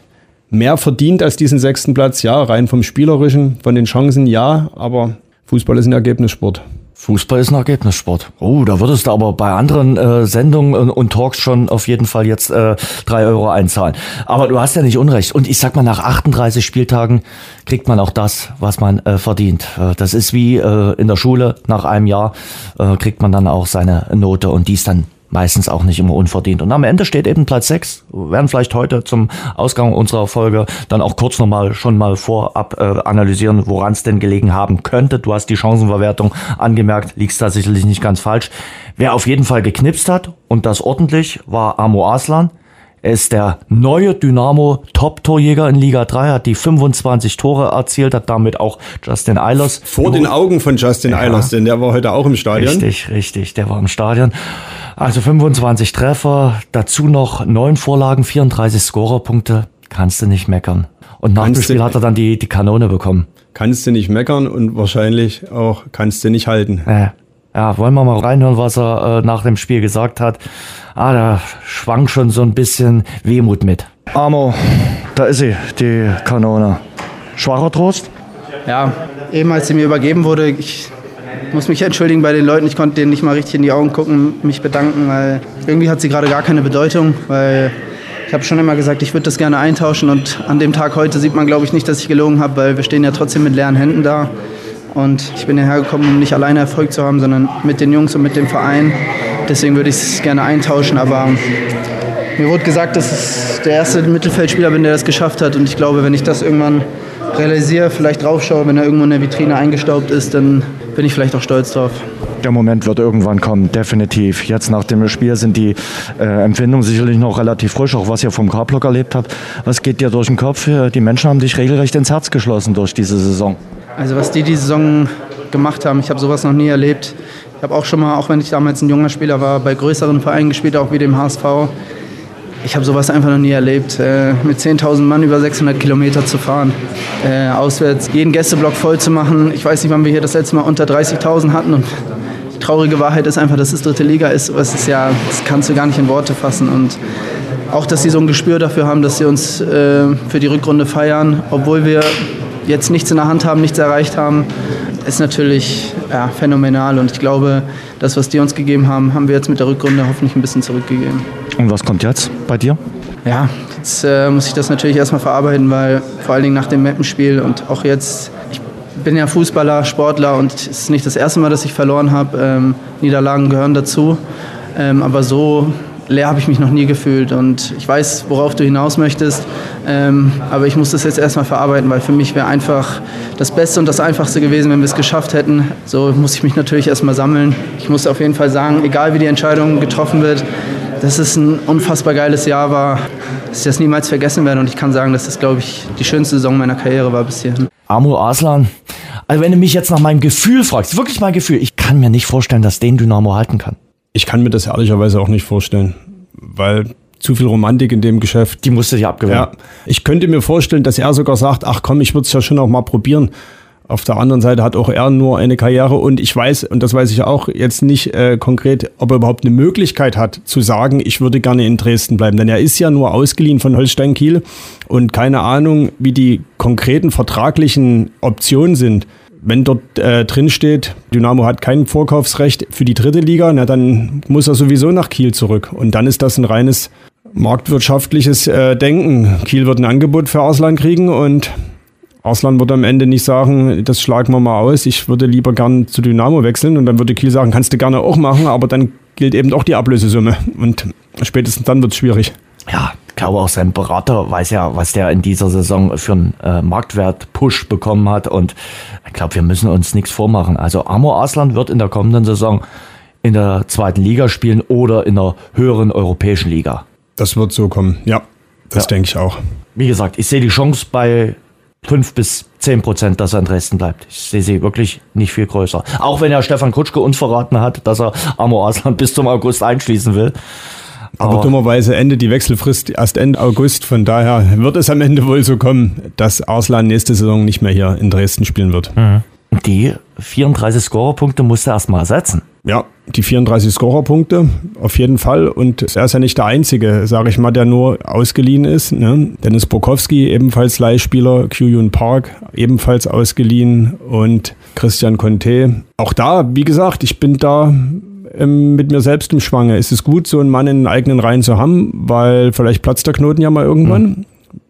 S3: mehr verdient als diesen sechsten Platz. Ja, rein vom Spielerischen, von den Chancen ja, aber Fußball ist ein Ergebnissport.
S2: Fußball ist ein Ergebnissport. Oh, da würdest du aber bei anderen äh, Sendungen und, Talks schon auf jeden Fall jetzt äh, drei Euro einzahlen. Aber du hast ja nicht Unrecht. Und ich sag mal, nach 38 Spieltagen kriegt man auch das, was man äh, verdient. Äh, das ist wie äh, in der Schule. Nach einem Jahr äh, kriegt man dann auch seine Note und die ist dann meistens auch nicht immer unverdient. Und am Ende steht eben Platz 6. Wir werden vielleicht heute zum Ausgang unserer Folge dann auch kurz nochmal schon mal vorab äh, analysieren, woran es denn gelegen haben könnte. Du hast die Chancenverwertung angemerkt, liegst da sicherlich nicht ganz falsch. Wer auf jeden Fall geknipst hat und das ordentlich, war Amo Aslan. Er ist der neue Dynamo Top-Torjäger in Liga 3, hat die 25 Tore erzielt, hat damit auch Justin Eilers.
S3: Vor den Augen von Justin ja. Eilers, denn der war heute auch im Stadion.
S2: Richtig, richtig, der war im Stadion. Also 25 Treffer, dazu noch neun Vorlagen, 34 Scorerpunkte, kannst du nicht meckern. Und nach kannst dem Spiel hat er dann die, die Kanone bekommen.
S3: Kannst du nicht meckern und wahrscheinlich auch kannst du nicht halten.
S2: Äh, ja, wollen wir mal reinhören, was er äh, nach dem Spiel gesagt hat. Ah, da schwang schon so ein bisschen Wehmut mit. Amo, da ist sie, die Kanone. Schwacher Trost?
S5: Ja, eben als sie mir übergeben wurde, ich muss mich entschuldigen bei den Leuten. Ich konnte denen nicht mal richtig in die Augen gucken, mich bedanken, weil irgendwie hat sie gerade gar keine Bedeutung, weil ich habe schon immer gesagt, ich würde das gerne eintauschen und an dem Tag heute sieht man, glaube ich, nicht, dass ich gelogen habe, weil wir stehen ja trotzdem mit leeren Händen da. Und ich bin hierher gekommen, um nicht alleine Erfolg zu haben, sondern mit den Jungs und mit dem Verein. Deswegen würde ich es gerne eintauschen, aber mir wurde gesagt, dass ich der erste Mittelfeldspieler bin, der das geschafft hat. Und ich glaube, wenn ich das irgendwann realisiere, vielleicht draufschaue, wenn er irgendwo in der Vitrine eingestaubt ist, dann bin ich vielleicht auch stolz drauf.
S2: Der Moment wird irgendwann kommen, definitiv. Jetzt nach dem Spiel sind die äh, Empfindungen sicherlich noch relativ frisch, auch was ihr vom K-Block erlebt habt. Was geht dir durch den Kopf? Die Menschen haben dich regelrecht ins Herz geschlossen durch diese Saison.
S5: Also was die die Saison gemacht haben, ich habe sowas noch nie erlebt. Ich habe auch schon mal, auch wenn ich damals ein junger Spieler war, bei größeren Vereinen gespielt, auch wie dem HSV. Ich habe sowas einfach noch nie erlebt. Äh, mit 10.000 Mann über 600 Kilometer zu fahren, äh, auswärts jeden Gästeblock voll zu machen. Ich weiß nicht, wann wir hier das letzte Mal unter 30.000 hatten. Und die traurige Wahrheit ist einfach, dass es dritte Liga ist. Das ist ja, das kannst du gar nicht in Worte fassen. Und auch, dass sie so ein Gespür dafür haben, dass sie uns äh, für die Rückrunde feiern, obwohl wir jetzt nichts in der Hand haben, nichts erreicht haben, ist natürlich ja, phänomenal. Und ich glaube, das, was die uns gegeben haben, haben wir jetzt mit der Rückrunde hoffentlich ein bisschen zurückgegeben.
S2: Und was kommt jetzt bei dir?
S5: Ja, jetzt äh, muss ich das natürlich erstmal verarbeiten, weil vor allen Dingen nach dem Mappenspiel und auch jetzt, ich bin ja Fußballer, Sportler und es ist nicht das erste Mal, dass ich verloren habe. Ähm, Niederlagen gehören dazu. Ähm, aber so leer habe ich mich noch nie gefühlt und ich weiß, worauf du hinaus möchtest, ähm, aber ich muss das jetzt erstmal verarbeiten, weil für mich wäre einfach das Beste und das Einfachste gewesen, wenn wir es geschafft hätten. So muss ich mich natürlich erstmal sammeln. Ich muss auf jeden Fall sagen, egal wie die Entscheidung getroffen wird, dass es ein unfassbar geiles Jahr war, dass ich das niemals vergessen werde und ich kann sagen, dass das, glaube ich, die schönste Saison meiner Karriere war bis hierhin.
S2: Amur Aslan, also wenn du mich jetzt nach meinem Gefühl fragst, wirklich mein Gefühl, ich kann mir nicht vorstellen, dass den Dynamo halten kann.
S3: Ich kann mir das ehrlicherweise auch nicht vorstellen, weil zu viel Romantik in dem Geschäft.
S2: Die musste sich abgewöhnen. Ja,
S3: ich könnte mir vorstellen, dass er sogar sagt, ach komm, ich würde es ja schon noch mal probieren. Auf der anderen Seite hat auch er nur eine Karriere und ich weiß, und das weiß ich auch jetzt nicht äh, konkret, ob er überhaupt eine Möglichkeit hat zu sagen, ich würde gerne in Dresden bleiben. Denn er ist ja nur ausgeliehen von Holstein Kiel und keine Ahnung, wie die konkreten vertraglichen Optionen sind wenn dort äh, drin steht, Dynamo hat kein Vorkaufsrecht für die dritte Liga, na, dann muss er sowieso nach Kiel zurück. Und dann ist das ein reines marktwirtschaftliches äh, Denken. Kiel wird ein Angebot für Arslan kriegen und Arslan wird am Ende nicht sagen, das schlagen wir mal aus, ich würde lieber gern zu Dynamo wechseln. Und dann würde Kiel sagen, kannst du gerne auch machen, aber dann gilt eben auch die Ablösesumme. Und spätestens dann wird es schwierig.
S2: Ja, glaube auch sein Berater weiß ja, was der in dieser Saison für einen äh, Marktwert-Push bekommen hat. Und ich glaube, wir müssen uns nichts vormachen. Also Amor Aslan wird in der kommenden Saison in der zweiten Liga spielen oder in der höheren europäischen Liga.
S3: Das wird so kommen, ja. Das ja. denke ich auch.
S2: Wie gesagt, ich sehe die Chance bei 5 bis 10 Prozent, dass er in Dresden bleibt. Ich sehe sie wirklich nicht viel größer. Auch wenn er Stefan Kutschke uns verraten hat, dass er Amor Aslan bis zum August einschließen will.
S3: Aber, Aber dummerweise endet die Wechselfrist erst Ende August. Von daher wird es am Ende wohl so kommen, dass Arslan nächste Saison nicht mehr hier in Dresden spielen wird. Mhm.
S2: Die 34 Scorerpunkte musst du erstmal ersetzen.
S3: Ja, die 34 Scorerpunkte auf jeden Fall. Und er ist ja nicht der Einzige, sage ich mal, der nur ausgeliehen ist. Ne? Dennis Bokowski, ebenfalls Leihspieler, Kyuyun Park, ebenfalls ausgeliehen und Christian Conte. Auch da, wie gesagt, ich bin da ähm, mit mir selbst im Schwange. Ist es gut, so einen Mann in den eigenen Reihen zu haben, weil vielleicht platzt der Knoten ja mal irgendwann. Mhm.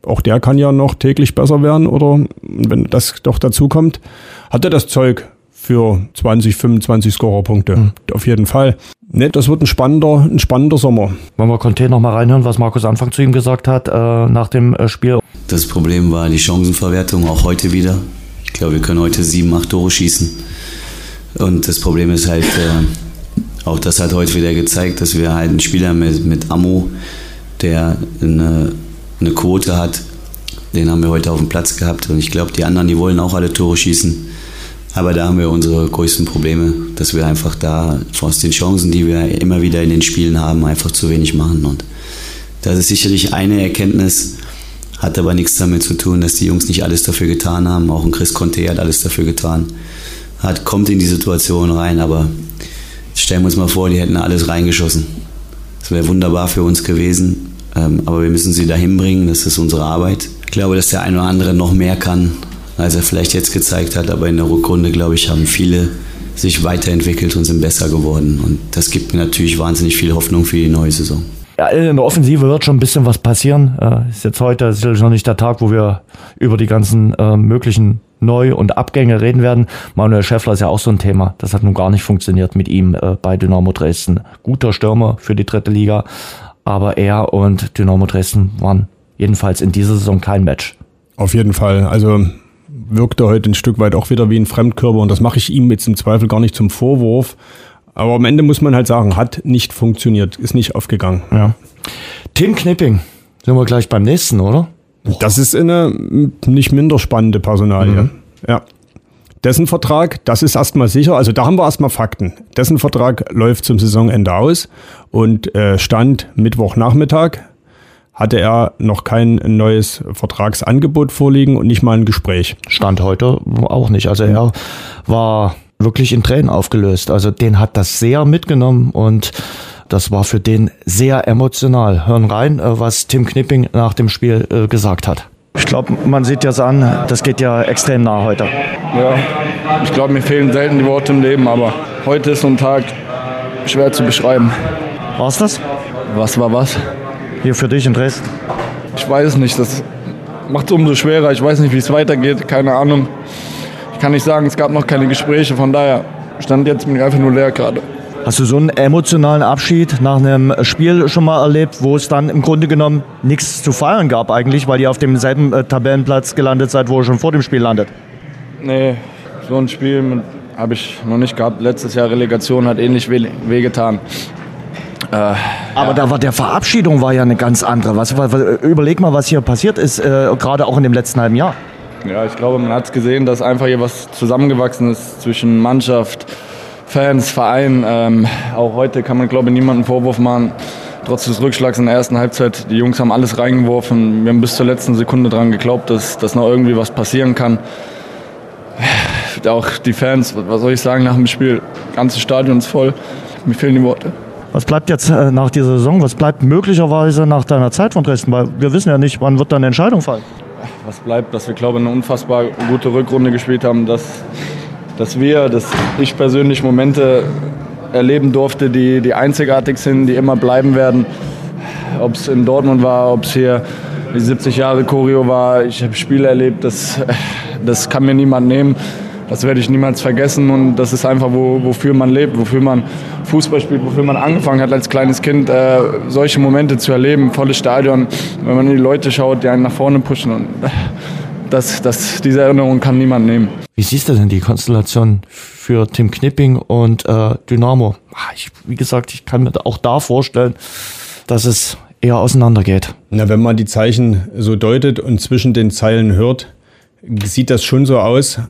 S3: Auch der kann ja noch täglich besser werden oder wenn das doch dazu kommt, hat er das Zeug für 20, 25 Scorerpunkte. Mhm. Auf jeden Fall. Ne, das wird ein spannender, ein spannender Sommer.
S2: Wollen wir Conte noch mal reinhören, was Markus Anfang zu ihm gesagt hat äh, nach dem äh, Spiel?
S4: Das Problem war die Chancenverwertung, auch heute wieder. Ich glaube, wir können heute sieben, acht Tore schießen. Und das Problem ist halt, äh, auch das hat heute wieder gezeigt, dass wir halt einen Spieler mit, mit Ammo, der eine, eine Quote hat, den haben wir heute auf dem Platz gehabt. Und ich glaube, die anderen, die wollen auch alle Tore schießen. Aber da haben wir unsere größten Probleme, dass wir einfach da aus den Chancen, die wir immer wieder in den Spielen haben, einfach zu wenig machen. Und das ist sicherlich eine Erkenntnis, hat aber nichts damit zu tun, dass die Jungs nicht alles dafür getan haben. Auch ein Chris Conte hat alles dafür getan. Hat, kommt in die Situation rein, aber stellen wir uns mal vor, die hätten alles reingeschossen. Das wäre wunderbar für uns gewesen. Ähm, aber wir müssen sie dahin bringen, das ist unsere Arbeit. Ich glaube, dass der eine oder andere noch mehr kann, als er vielleicht jetzt gezeigt hat. Aber in der Rückrunde, glaube ich, haben viele sich weiterentwickelt und sind besser geworden. Und das gibt mir natürlich wahnsinnig viel Hoffnung für die neue Saison.
S2: Ja, in der Offensive wird schon ein bisschen was passieren. Äh, ist jetzt heute sicherlich noch nicht der Tag, wo wir über die ganzen äh, möglichen Neu- und Abgänge reden werden. Manuel Schäffler ist ja auch so ein Thema. Das hat nun gar nicht funktioniert mit ihm äh, bei Dynamo Dresden. Guter Stürmer für die dritte Liga, aber er und Dynamo Dresden waren jedenfalls in dieser Saison kein Match.
S3: Auf jeden Fall. Also wirkte heute ein Stück weit auch wieder wie ein Fremdkörper und das mache ich ihm jetzt im Zweifel gar nicht zum Vorwurf. Aber am Ende muss man halt sagen, hat nicht funktioniert, ist nicht aufgegangen.
S2: Ja. Tim Knipping, sind wir gleich beim nächsten, oder?
S3: Das ist eine nicht minder spannende Personalie. Mhm. Ja. Dessen Vertrag, das ist erstmal sicher, also da haben wir erstmal Fakten. Dessen Vertrag läuft zum Saisonende aus und äh, stand Mittwochnachmittag hatte er noch kein neues Vertragsangebot vorliegen und nicht mal ein Gespräch.
S2: Stand heute auch nicht. Also er war wirklich in Tränen aufgelöst. Also den hat das sehr mitgenommen und das war für den sehr emotional. Hören rein, äh, was Tim Knipping nach dem Spiel äh, gesagt hat. Ich glaube, man sieht ja an, das geht ja extrem nah heute.
S6: Ja, ich glaube, mir fehlen selten die Worte im Leben, aber heute ist so ein Tag schwer zu beschreiben.
S2: War's das?
S6: Was war was?
S2: hier für dich in Dresden?
S6: Ich weiß nicht. Das macht es umso schwerer. Ich weiß nicht, wie es weitergeht. Keine Ahnung. Ich kann nicht sagen, es gab noch keine Gespräche. Von daher stand jetzt bin ich einfach nur leer gerade.
S2: Hast du so einen emotionalen Abschied nach einem Spiel schon mal erlebt, wo es dann im Grunde genommen nichts zu feiern gab eigentlich, weil ihr auf demselben äh, Tabellenplatz gelandet seid, wo ihr schon vor dem Spiel landet?
S6: Nee, so ein Spiel habe ich noch nicht gehabt. Letztes Jahr Relegation hat ähnlich wehgetan.
S2: Äh, Aber ja. da war der Verabschiedung war ja eine ganz andere. Was, was, überleg mal, was hier passiert ist, äh, gerade auch in dem letzten halben Jahr.
S6: Ja, ich glaube, man hat es gesehen, dass einfach hier was zusammengewachsen ist zwischen Mannschaft, Fans, Verein. Ähm, auch heute kann man, glaube ich, niemanden Vorwurf machen. Trotz des Rückschlags in der ersten Halbzeit, die Jungs haben alles reingeworfen. Wir haben bis zur letzten Sekunde daran geglaubt, dass, dass noch irgendwie was passieren kann. Auch die Fans, was soll ich sagen nach dem Spiel? Ganze Stadion ist voll. Mir fehlen die Worte.
S2: Was bleibt jetzt äh, nach dieser Saison? Was bleibt möglicherweise nach deiner Zeit von Dresden? Weil wir wissen ja nicht, wann wird deine Entscheidung fallen.
S6: Was bleibt, dass wir, glaube ich, eine unfassbar gute Rückrunde gespielt haben, dass, dass wir, dass ich persönlich Momente erleben durfte, die, die einzigartig sind, die immer bleiben werden. Ob es in Dortmund war, ob es hier die 70 Jahre Choreo war. Ich habe Spiele erlebt, das, das kann mir niemand nehmen. Das werde ich niemals vergessen und das ist einfach, wo, wofür man lebt, wofür man Fußball spielt, wofür man angefangen hat als kleines Kind, äh, solche Momente zu erleben, volles Stadion, wenn man in die Leute schaut, die einen nach vorne pushen. Und das, das, diese Erinnerung kann niemand nehmen.
S2: Wie siehst du denn die Konstellation für Tim Knipping und äh, Dynamo? Ah, ich, wie gesagt, ich kann mir auch da vorstellen, dass es eher auseinandergeht.
S3: Na, wenn man die Zeichen so deutet und zwischen den Zeilen hört, sieht das schon so aus,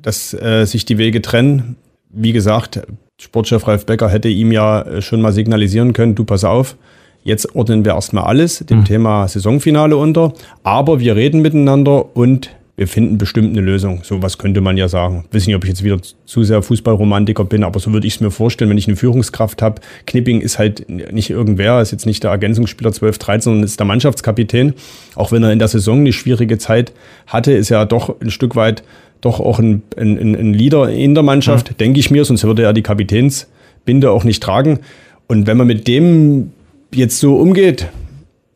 S3: dass äh, sich die Wege trennen. Wie gesagt, Sportchef Ralf Becker hätte ihm ja äh, schon mal signalisieren können, du pass auf, Jetzt ordnen wir erstmal alles dem mhm. Thema Saisonfinale unter, aber wir reden miteinander und wir finden bestimmt eine Lösung. So was könnte man ja sagen. Ich weiß nicht, ob ich jetzt wieder zu sehr Fußballromantiker bin, aber so würde ich es mir vorstellen, wenn ich eine Führungskraft habe. Knipping ist halt nicht irgendwer, ist jetzt nicht der Ergänzungsspieler 12, 13, sondern ist der Mannschaftskapitän. Auch wenn er in der Saison eine schwierige Zeit hatte, ist er doch ein Stück weit doch auch ein, ein, ein Leader in der Mannschaft, mhm. denke ich mir, sonst würde er die Kapitänsbinde auch nicht tragen. Und wenn man mit dem jetzt so umgeht,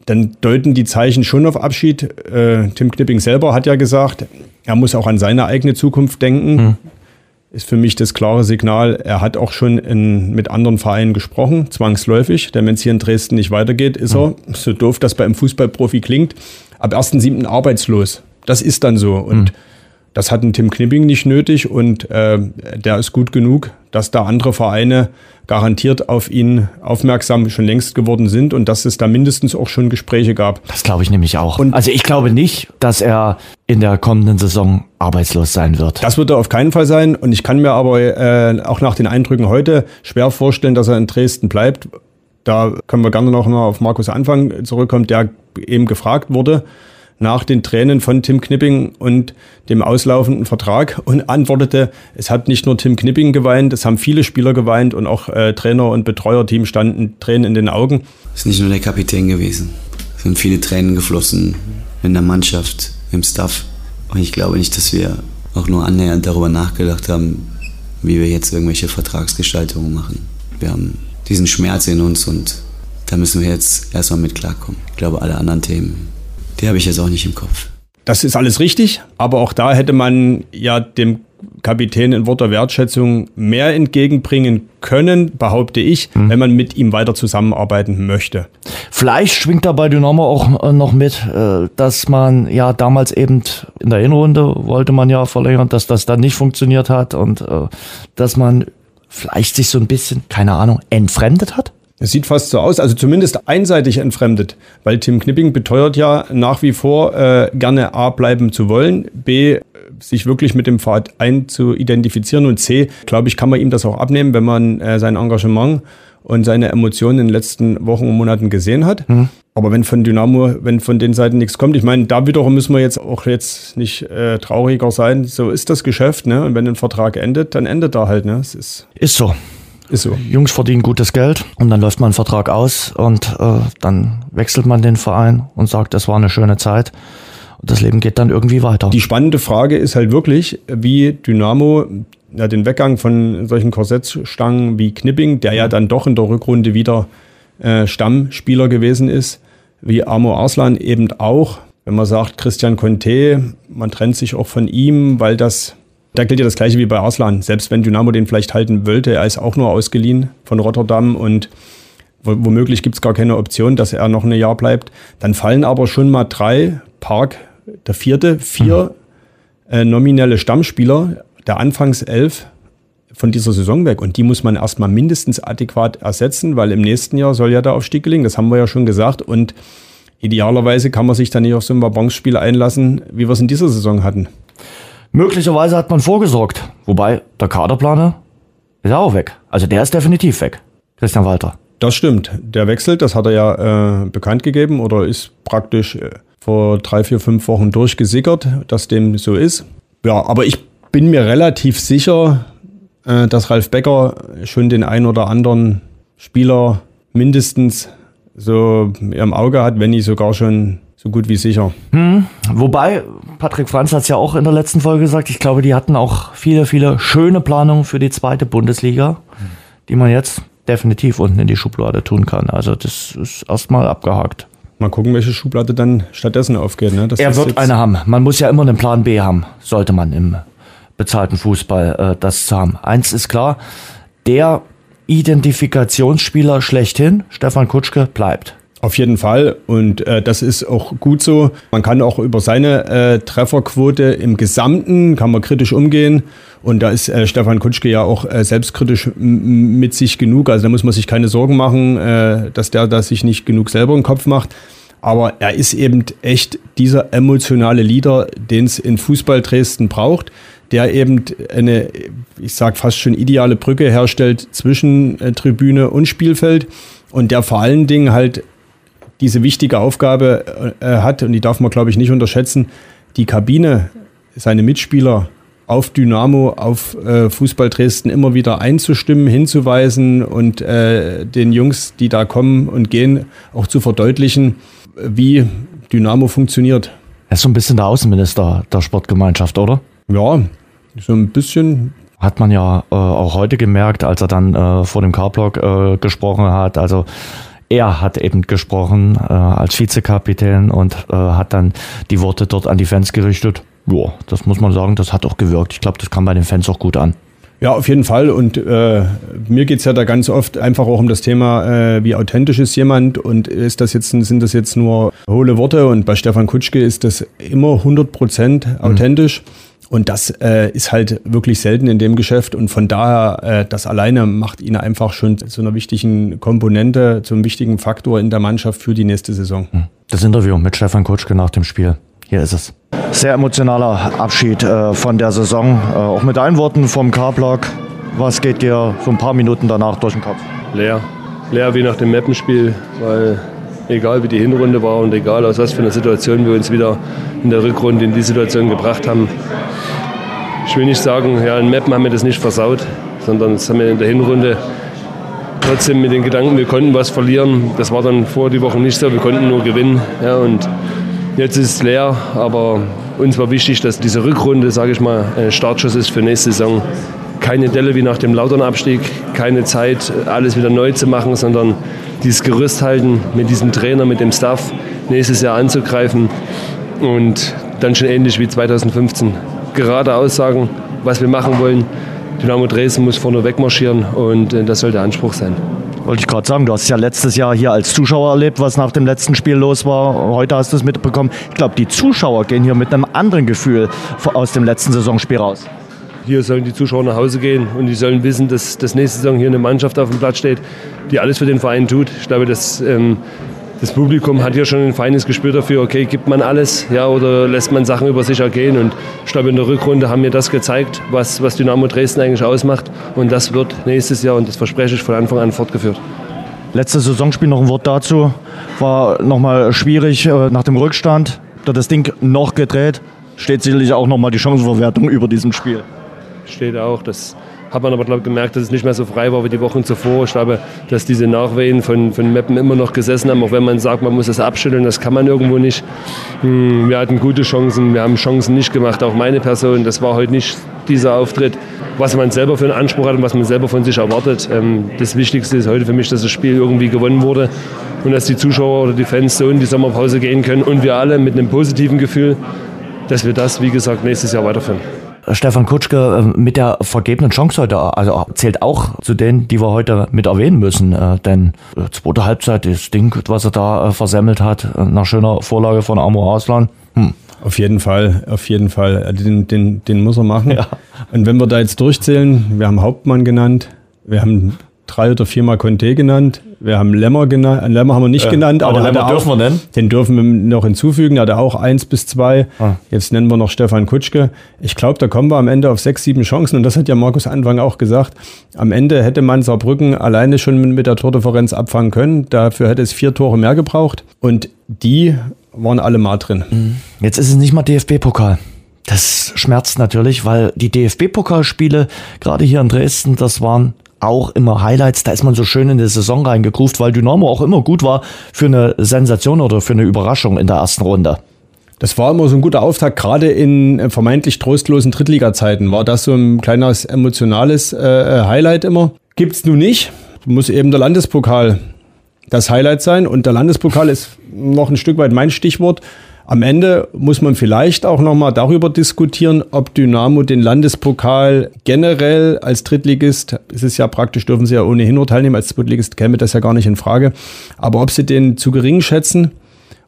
S3: dann deuten die Zeichen schon auf Abschied. Äh, Tim Knipping selber hat ja gesagt, er muss auch an seine eigene Zukunft denken. Hm. Ist für mich das klare Signal. Er hat auch schon in, mit anderen Vereinen gesprochen, zwangsläufig. Denn wenn es hier in Dresden nicht weitergeht, ist hm. er, so doof das bei einem Fußballprofi klingt, ab 1.7. arbeitslos. Das ist dann so. Und hm. das hat ein Tim Knipping nicht nötig und äh, der ist gut genug, dass da andere Vereine garantiert auf ihn aufmerksam schon längst geworden sind und dass es da mindestens auch schon Gespräche gab.
S2: Das glaube ich nämlich auch. Und also ich glaube nicht, dass er in der kommenden Saison arbeitslos sein wird.
S3: Das wird er auf keinen Fall sein und ich kann mir aber äh, auch nach den Eindrücken heute schwer vorstellen, dass er in Dresden bleibt. Da können wir gerne noch mal auf Markus Anfang zurückkommen, der eben gefragt wurde nach den Tränen von Tim Knipping und dem auslaufenden Vertrag und antwortete, es hat nicht nur Tim Knipping geweint, es haben viele Spieler geweint und auch äh, Trainer und Betreuerteam standen Tränen in den Augen.
S4: Es ist nicht nur der Kapitän gewesen. Es sind viele Tränen geflossen in der Mannschaft, im Staff. Und ich glaube nicht, dass wir auch nur annähernd darüber nachgedacht haben, wie wir jetzt irgendwelche Vertragsgestaltungen machen. Wir haben diesen Schmerz in uns und da müssen wir jetzt erstmal mit klarkommen. Ich glaube, alle anderen Themen die habe ich jetzt auch nicht im Kopf.
S3: Das ist alles richtig, aber auch da hätte man ja dem Kapitän in Wort der Wertschätzung mehr entgegenbringen können, behaupte ich, mhm. wenn man mit ihm weiter zusammenarbeiten möchte.
S2: Vielleicht schwingt da bei Dynamo auch äh, noch mit, äh, dass man ja damals eben in der Innenrunde wollte man ja verlängern, dass das dann nicht funktioniert hat und äh, dass man vielleicht sich so ein bisschen, keine Ahnung, entfremdet hat?
S3: Es sieht fast so aus, also zumindest einseitig entfremdet, weil Tim Knipping beteuert ja nach wie vor äh, gerne A bleiben zu wollen, B sich wirklich mit dem Verein zu identifizieren und C, glaube ich, kann man ihm das auch abnehmen, wenn man äh, sein Engagement und seine Emotionen in den letzten Wochen und Monaten gesehen hat. Mhm. Aber wenn von Dynamo, wenn von den Seiten nichts kommt, ich meine, da wiederum müssen wir jetzt auch jetzt nicht äh, trauriger sein. So ist das Geschäft, ne? Und wenn ein Vertrag endet, dann endet er halt, ne?
S2: Es ist, ist so. Ist so. Jungs verdienen gutes Geld und dann läuft man einen Vertrag aus und äh, dann wechselt man den Verein und sagt, das war eine schöne Zeit. Und das Leben geht dann irgendwie weiter.
S3: Die spannende Frage ist halt wirklich, wie Dynamo ja, den Weggang von solchen Korsettstangen wie Knipping, der ja dann doch in der Rückrunde wieder äh, Stammspieler gewesen ist, wie Amo Arslan eben auch. Wenn man sagt, Christian Conte, man trennt sich auch von ihm, weil das da gilt ja das gleiche wie bei Arslan. Selbst wenn Dynamo den vielleicht halten wollte, er ist auch nur ausgeliehen von Rotterdam und womöglich gibt es gar keine Option, dass er noch ein Jahr bleibt. Dann fallen aber schon mal drei, Park, der vierte, vier mhm. äh, nominelle Stammspieler der Anfangself von dieser Saison weg. Und die muss man erstmal mindestens adäquat ersetzen, weil im nächsten Jahr soll ja der Aufstieg gelingen. Das haben wir ja schon gesagt. Und idealerweise kann man sich dann nicht auf so ein Wabonspiel einlassen, wie wir es in dieser Saison hatten.
S2: Möglicherweise hat man vorgesorgt. Wobei, der Kaderplaner ist auch weg. Also der ist definitiv weg. Christian Walter.
S3: Das stimmt. Der wechselt, das hat er ja äh, bekannt gegeben oder ist praktisch äh, vor drei, vier, fünf Wochen durchgesickert, dass dem so ist. Ja, aber ich bin mir relativ sicher, äh, dass Ralf Becker schon den ein oder anderen Spieler mindestens so im Auge hat, wenn nicht sogar schon so gut wie sicher.
S2: Hm, wobei, Patrick Franz hat es ja auch in der letzten Folge gesagt, ich glaube, die hatten auch viele, viele schöne Planungen für die zweite Bundesliga, die man jetzt definitiv unten in die Schublade tun kann. Also das ist erstmal abgehakt.
S3: Mal gucken, welche Schublade dann stattdessen aufgeht. Ne?
S2: Er wird eine haben. Man muss ja immer einen Plan B haben, sollte man im bezahlten Fußball äh, das haben. Eins ist klar, der Identifikationsspieler schlechthin, Stefan Kutschke, bleibt.
S3: Auf jeden Fall und äh, das ist auch gut so. Man kann auch über seine äh, Trefferquote im Gesamten, kann man kritisch umgehen und da ist äh, Stefan Kutschke ja auch äh, selbstkritisch mit sich genug. Also da muss man sich keine Sorgen machen, äh, dass der da sich nicht genug selber im Kopf macht. Aber er ist eben echt dieser emotionale Leader, den es in Fußball Dresden braucht, der eben eine, ich sag fast schon ideale Brücke herstellt zwischen äh, Tribüne und Spielfeld und der vor allen Dingen halt diese wichtige Aufgabe äh, hat und die darf man, glaube ich, nicht unterschätzen, die Kabine, seine Mitspieler auf Dynamo, auf äh, Fußball Dresden immer wieder einzustimmen, hinzuweisen und äh, den Jungs, die da kommen und gehen, auch zu verdeutlichen, wie Dynamo funktioniert.
S2: Er ist so ein bisschen der Außenminister der Sportgemeinschaft, oder?
S3: Ja, so ein bisschen.
S2: Hat man ja äh, auch heute gemerkt, als er dann äh, vor dem Carblock äh, gesprochen hat. Also er hat eben gesprochen äh, als Vizekapitän und äh, hat dann die Worte dort an die Fans gerichtet. Ja, das muss man sagen, das hat auch gewirkt. Ich glaube, das kam bei den Fans auch gut an.
S3: Ja, auf jeden Fall. Und äh, mir geht's ja da ganz oft einfach auch um das Thema, äh, wie authentisch ist jemand und ist das jetzt, sind das jetzt nur hohle Worte? Und bei Stefan Kutschke ist das immer 100 Prozent authentisch. Mhm. Und das äh, ist halt wirklich selten in dem Geschäft. Und von daher, äh, das alleine macht ihn einfach schon zu einer wichtigen Komponente, zum wichtigen Faktor in der Mannschaft für die nächste Saison.
S2: Mhm. Das Interview mit Stefan Kutschke nach dem Spiel. Hier ist es. Sehr emotionaler Abschied äh, von der Saison. Äh, auch mit deinen Worten vom K-Block. Was geht dir so ein paar Minuten danach durch den Kopf?
S7: Leer. Leer wie nach dem Mappenspiel, weil egal wie die Hinrunde war und egal aus was für einer Situation wir uns wieder in der Rückrunde in die Situation gebracht haben. Ich will nicht sagen, ja, in Mappen haben wir das nicht versaut, sondern das haben wir in der Hinrunde trotzdem mit den Gedanken, wir konnten was verlieren. Das war dann vor die Woche nicht so, wir konnten nur gewinnen. Ja, und Jetzt ist es leer, aber uns war wichtig, dass diese Rückrunde, sage ich mal, ein Startschuss ist für nächste Saison. Keine Delle wie nach dem Lautern-Abstieg, keine Zeit, alles wieder neu zu machen, sondern dieses Gerüst halten mit diesem Trainer, mit dem Staff, nächstes Jahr anzugreifen und dann schon ähnlich wie 2015 gerade Aussagen, was wir machen wollen. Dynamo Dresden muss vorne wegmarschieren und äh, das soll der Anspruch sein.
S2: Wollte ich gerade sagen, du hast ja letztes Jahr hier als Zuschauer erlebt, was nach dem letzten Spiel los war. Heute hast du es mitbekommen. Ich glaube, die Zuschauer gehen hier mit einem anderen Gefühl aus dem letzten Saisonspiel raus.
S7: Hier sollen die Zuschauer nach Hause gehen und die sollen wissen, dass, dass nächste Saison hier eine Mannschaft auf dem Platz steht, die alles für den Verein tut. Ich glaube, dass ähm, das Publikum hat hier schon ein feines Gespür dafür, okay, gibt man alles ja, oder lässt man Sachen über sich ergehen. Und ich glaube, in der Rückrunde haben wir das gezeigt, was, was Dynamo Dresden eigentlich ausmacht. Und das wird nächstes Jahr, und das verspreche ich von Anfang an, fortgeführt.
S2: Letztes Saisonspiel noch ein Wort dazu. War nochmal schwierig äh, nach dem Rückstand. Da das Ding noch gedreht. Steht sicherlich auch nochmal die Chancenverwertung über diesem Spiel.
S7: Steht auch, dass hat man aber glaub, gemerkt, dass es nicht mehr so frei war wie die Wochen zuvor. Ich glaube, dass diese Nachwehen von, von Meppen immer noch gesessen haben, auch wenn man sagt, man muss das abschütteln, das kann man irgendwo nicht. Hm, wir hatten gute Chancen, wir haben Chancen nicht gemacht, auch meine Person. Das war heute nicht dieser Auftritt, was man selber für einen Anspruch hat und was man selber von sich erwartet. Ähm, das Wichtigste ist heute für mich, dass das Spiel irgendwie gewonnen wurde und dass die Zuschauer oder die Fans so in die Sommerpause gehen können und wir alle mit einem positiven Gefühl, dass wir das, wie gesagt, nächstes Jahr weiterführen.
S2: Stefan Kutschke äh, mit der vergebenen Chance heute, also zählt auch zu denen, die wir heute mit erwähnen müssen. Äh, denn äh, zweite Halbzeit, das Ding, was er da versemmelt hat, nach schöner Vorlage von Amo Arslan. Hm.
S3: Auf jeden Fall, auf jeden Fall. Den, den, den muss er machen. Ja. Und wenn wir da jetzt durchzählen, wir haben Hauptmann genannt, wir haben drei oder viermal Conte genannt. Wir haben Lämmer genannt. Äh, Lämmer haben wir nicht äh, genannt,
S2: aber, aber Lämmer dürfen wir nennen.
S3: Den dürfen wir noch hinzufügen. Da hat er auch eins bis zwei. Ah. Jetzt nennen wir noch Stefan Kutschke. Ich glaube, da kommen wir am Ende auf sechs, sieben Chancen. Und das hat ja Markus Anfang auch gesagt. Am Ende hätte man Saarbrücken alleine schon mit der Tordifferenz abfangen können. Dafür hätte es vier Tore mehr gebraucht. Und die waren alle mal drin. Mhm.
S2: Jetzt ist es nicht mal DFB-Pokal. Das schmerzt natürlich, weil die DFB-Pokalspiele, gerade hier in Dresden, das waren auch immer Highlights. Da ist man so schön in die Saison reingegruft, weil Dynamo auch immer gut war für eine Sensation oder für eine Überraschung in der ersten Runde.
S3: Das war immer so ein guter Auftakt, gerade in vermeintlich trostlosen Drittliga-Zeiten. War das so ein kleines emotionales äh, äh Highlight immer? Gibt's nun nicht. Muss eben der Landespokal das Highlight sein. Und der Landespokal ist noch ein Stück weit mein Stichwort. Am Ende muss man vielleicht auch nochmal darüber diskutieren, ob Dynamo den Landespokal generell als Drittligist, es ist ja praktisch, dürfen sie ja ohnehin nur teilnehmen, als Drittligist käme das ja gar nicht in Frage, aber ob sie den zu gering schätzen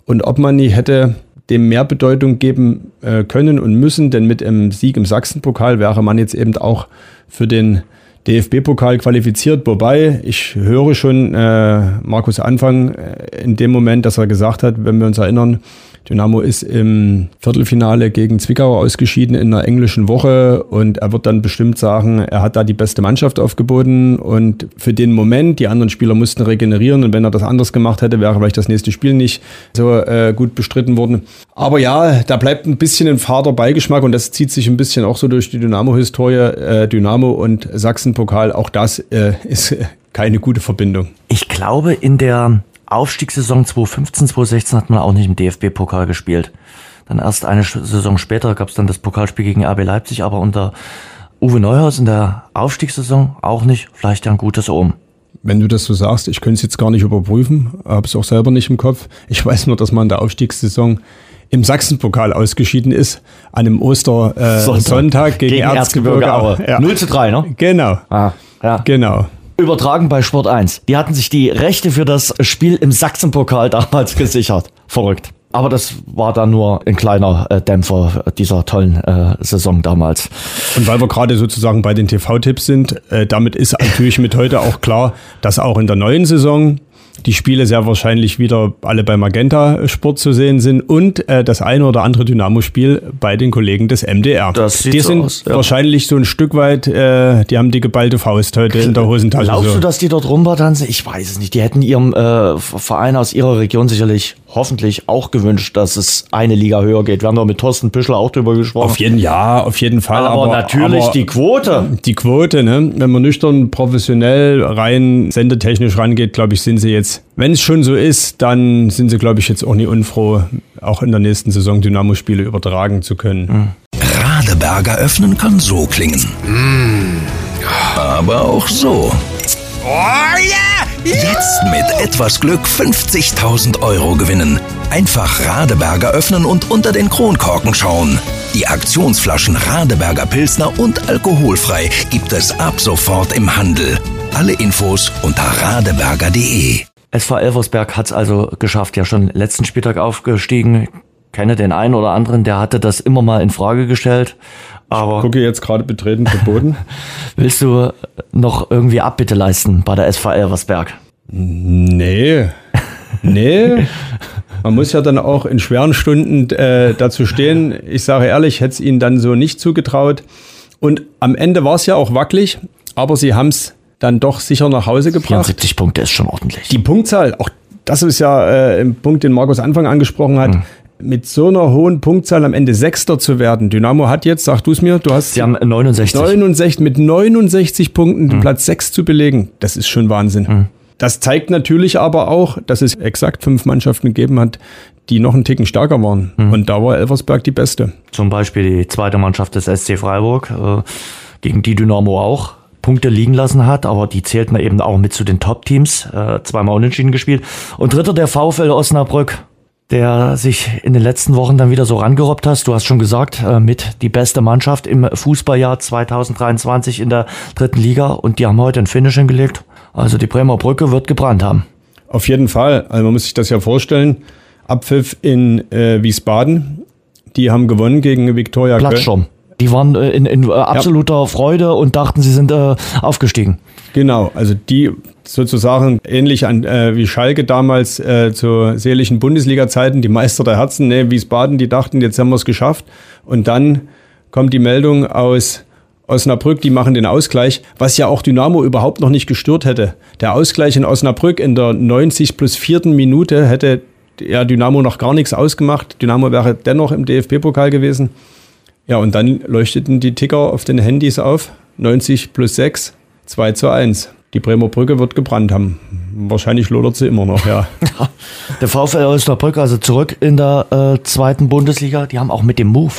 S3: und ob man nie hätte dem mehr Bedeutung geben äh, können und müssen, denn mit dem Sieg im Sachsenpokal wäre man jetzt eben auch für den DFB-Pokal qualifiziert, wobei ich höre schon äh, Markus Anfang äh, in dem Moment, dass er gesagt hat, wenn wir uns erinnern, Dynamo ist im Viertelfinale gegen Zwickau ausgeschieden in einer englischen Woche und er wird dann bestimmt sagen, er hat da die beste Mannschaft aufgeboten und für den Moment, die anderen Spieler mussten regenerieren und wenn er das anders gemacht hätte, wäre vielleicht das nächste Spiel nicht so äh, gut bestritten worden. Aber ja, da bleibt ein bisschen ein fader Beigeschmack und das zieht sich ein bisschen auch so durch die Dynamo-Historie. Äh, Dynamo und Sachsenpokal, auch das äh, ist keine gute Verbindung.
S2: Ich glaube, in der Aufstiegssaison 2015, 2016 hat man auch nicht im DFB-Pokal gespielt. Dann erst eine Saison später gab es dann das Pokalspiel gegen RB Leipzig, aber unter Uwe Neuhaus in der Aufstiegssaison auch nicht. Vielleicht ja ein gutes Ohm.
S3: Wenn du das so sagst, ich könnte es jetzt gar nicht überprüfen, habe es auch selber nicht im Kopf. Ich weiß nur, dass man in der Aufstiegssaison im Sachsenpokal ausgeschieden ist, an einem Ostersonntag äh, gegen, gegen Erzgebirge, Erzgebirge Aue.
S2: Ja. 0 zu 3, ne?
S3: Genau. Ah, ja. Genau
S2: übertragen bei Sport 1. Die hatten sich die Rechte für das Spiel im Sachsenpokal damals gesichert. Verrückt. Aber das war dann nur ein kleiner äh, Dämpfer dieser tollen äh, Saison damals.
S3: Und weil wir gerade sozusagen bei den TV-Tipps sind, äh, damit ist natürlich mit heute auch klar, dass auch in der neuen Saison die Spiele sehr wahrscheinlich wieder alle bei Magenta Sport zu sehen sind und äh, das eine oder andere Dynamo-Spiel bei den Kollegen des MDR.
S2: Das sieht
S3: die sind
S2: aus,
S3: ja. wahrscheinlich so ein Stück weit, äh, die haben die geballte Faust heute in der Hosentasche.
S2: Glaubst so. du, dass die dort rumbatanzen? Ich weiß es nicht. Die hätten ihrem äh, Verein aus ihrer Region sicherlich hoffentlich auch gewünscht, dass es eine Liga höher geht. Wir haben doch mit Thorsten Büschel auch drüber gesprochen.
S3: Auf jeden ja, auf jeden Fall.
S2: Aber, aber natürlich aber die Quote.
S3: Die Quote, ne? Wenn man nüchtern, professionell, rein sendetechnisch rangeht, glaube ich, sind sie jetzt, wenn es schon so ist, dann sind sie, glaube ich, jetzt auch nie unfroh, auch in der nächsten Saison Dynamo-Spiele übertragen zu können. Mhm.
S1: Radeberger öffnen kann so klingen. Mm. Aber auch so. Oh yeah! Jetzt mit etwas Glück 50.000 Euro gewinnen. Einfach Radeberger öffnen und unter den Kronkorken schauen. Die Aktionsflaschen Radeberger Pilsner und alkoholfrei gibt es ab sofort im Handel. Alle Infos unter radeberger.de.
S2: SV Elversberg hat es also geschafft, ja schon letzten Spieltag aufgestiegen. Kenne den einen oder anderen, der hatte das immer mal in Frage gestellt. Aber
S3: ich gucke jetzt gerade betreten zu Boden.
S2: Willst du noch irgendwie Abbitte leisten bei der SV Elversberg?
S3: Nee. Nee. Man muss ja dann auch in schweren Stunden äh, dazu stehen. Ich sage ehrlich, hätte es ihnen dann so nicht zugetraut. Und am Ende war es ja auch wackelig, aber sie haben es dann doch sicher nach Hause gebracht.
S2: 74 Punkte ist schon ordentlich.
S3: Die Punktzahl, auch das ist ja äh, ein Punkt, den Markus Anfang angesprochen hat. Mhm mit so einer hohen Punktzahl am Ende Sechster zu werden. Dynamo hat jetzt, sag du es mir, du hast.
S2: Sie haben 69.
S3: 69 mit 69 Punkten mhm. Platz 6 zu belegen. Das ist schon Wahnsinn. Mhm. Das zeigt natürlich aber auch, dass es exakt fünf Mannschaften gegeben hat, die noch einen Ticken stärker waren. Mhm. Und da war Elversberg die beste.
S2: Zum Beispiel die zweite Mannschaft des SC Freiburg, äh, gegen die Dynamo auch Punkte liegen lassen hat, aber die zählten eben auch mit zu den Top-Teams, äh, zweimal unentschieden gespielt. Und dritter der VfL Osnabrück, der sich in den letzten Wochen dann wieder so rangerobbt hast. Du hast schon gesagt, äh, mit die beste Mannschaft im Fußballjahr 2023 in der dritten Liga und die haben heute ein Finish hingelegt. Also die Bremer Brücke wird gebrannt haben.
S3: Auf jeden Fall. Also man muss sich das ja vorstellen. Abpfiff in äh, Wiesbaden. Die haben gewonnen gegen Viktoria
S2: Köln. Die waren äh, in, in äh, absoluter ja. Freude und dachten, sie sind äh, aufgestiegen.
S3: Genau, also die sozusagen ähnlich an, äh, wie Schalke damals äh, zu seelischen Bundesliga-Zeiten, die Meister der Herzen, ne, Wiesbaden, die dachten, jetzt haben wir es geschafft. Und dann kommt die Meldung aus Osnabrück, die machen den Ausgleich, was ja auch Dynamo überhaupt noch nicht gestört hätte. Der Ausgleich in Osnabrück in der 90 plus vierten Minute hätte ja Dynamo noch gar nichts ausgemacht. Dynamo wäre dennoch im DFB-Pokal gewesen. Ja, und dann leuchteten die Ticker auf den Handys auf. 90 plus 6, 2 zu 1. Die Bremer Brücke wird gebrannt haben. Wahrscheinlich lodert sie immer noch, ja.
S2: der VfL Osnabrück also zurück in der äh, zweiten Bundesliga. Die haben auch mit dem Move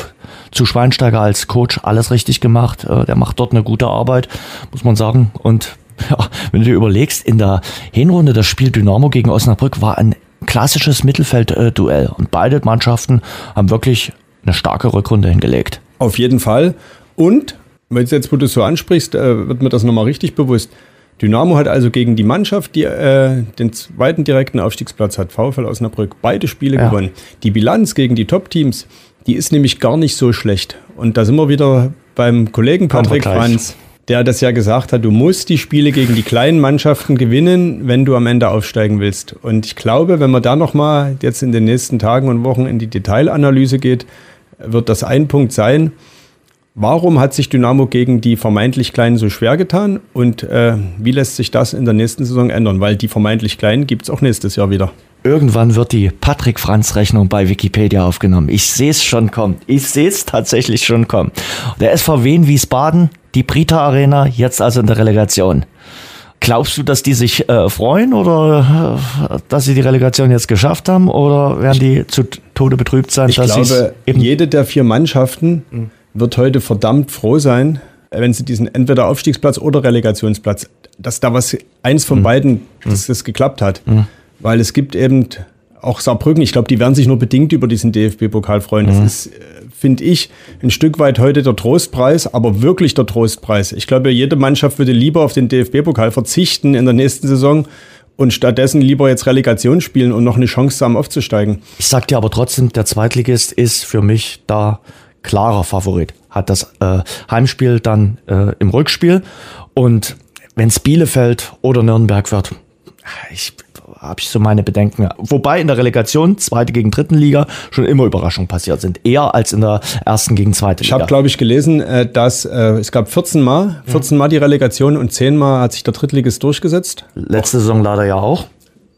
S2: zu Schweinsteiger als Coach alles richtig gemacht. Äh, der macht dort eine gute Arbeit, muss man sagen. Und ja, wenn du dir überlegst, in der Hinrunde das Spiel Dynamo gegen Osnabrück war ein klassisches Mittelfeldduell. Und beide Mannschaften haben wirklich eine starke Rückrunde hingelegt.
S3: Auf jeden Fall. Und, wenn jetzt, wo du es so ansprichst, äh, wird mir das nochmal richtig bewusst. Dynamo hat also gegen die Mannschaft, die äh, den zweiten direkten Aufstiegsplatz hat, VfL Osnabrück, beide Spiele ja. gewonnen. Die Bilanz gegen die Top-Teams, die ist nämlich gar nicht so schlecht. Und da sind wir wieder beim Kollegen Patrick Franz. der das ja gesagt hat, du musst die Spiele gegen die kleinen Mannschaften gewinnen, wenn du am Ende aufsteigen willst. Und ich glaube, wenn man da nochmal jetzt in den nächsten Tagen und Wochen in die Detailanalyse geht, wird das ein Punkt sein. Warum hat sich Dynamo gegen die vermeintlich Kleinen so schwer getan und äh, wie lässt sich das in der nächsten Saison ändern? Weil die vermeintlich Kleinen gibt es auch nächstes Jahr wieder.
S2: Irgendwann wird die Patrick-Franz-Rechnung bei Wikipedia aufgenommen. Ich sehe es schon kommen. Ich sehe es tatsächlich schon kommen. Der SV Wien Wiesbaden, die Brita Arena, jetzt also in der Relegation. Glaubst du, dass die sich äh, freuen oder äh, dass sie die Relegation jetzt geschafft haben oder werden die zu Tode betrübt sein?
S3: Ich glaube, jede der vier Mannschaften mhm. wird heute verdammt froh sein, wenn sie diesen entweder Aufstiegsplatz oder Relegationsplatz, dass da was eins von mhm. beiden, dass das geklappt hat. Mhm weil es gibt eben auch Saarbrücken, ich glaube, die werden sich nur bedingt über diesen DFB-Pokal freuen. Mhm. Das ist, äh, finde ich, ein Stück weit heute der Trostpreis, aber wirklich der Trostpreis. Ich glaube, jede Mannschaft würde lieber auf den DFB-Pokal verzichten in der nächsten Saison und stattdessen lieber jetzt Relegation spielen und noch eine Chance haben, aufzusteigen.
S2: Ich sag dir aber trotzdem, der Zweitligist ist für mich da klarer Favorit. Hat das äh, Heimspiel dann äh, im Rückspiel und wenn es Bielefeld oder Nürnberg wird, ich habe ich so meine Bedenken. Wobei in der Relegation, zweite gegen dritten Liga, schon immer Überraschungen passiert sind. Eher als in der ersten gegen zweite
S3: Liga. Ich habe, glaube ich, gelesen, äh, dass äh, es gab 14 Mal, 14 Mal die Relegation und 10 Mal hat sich der Drittligist durchgesetzt.
S2: Letzte Saison leider ja auch.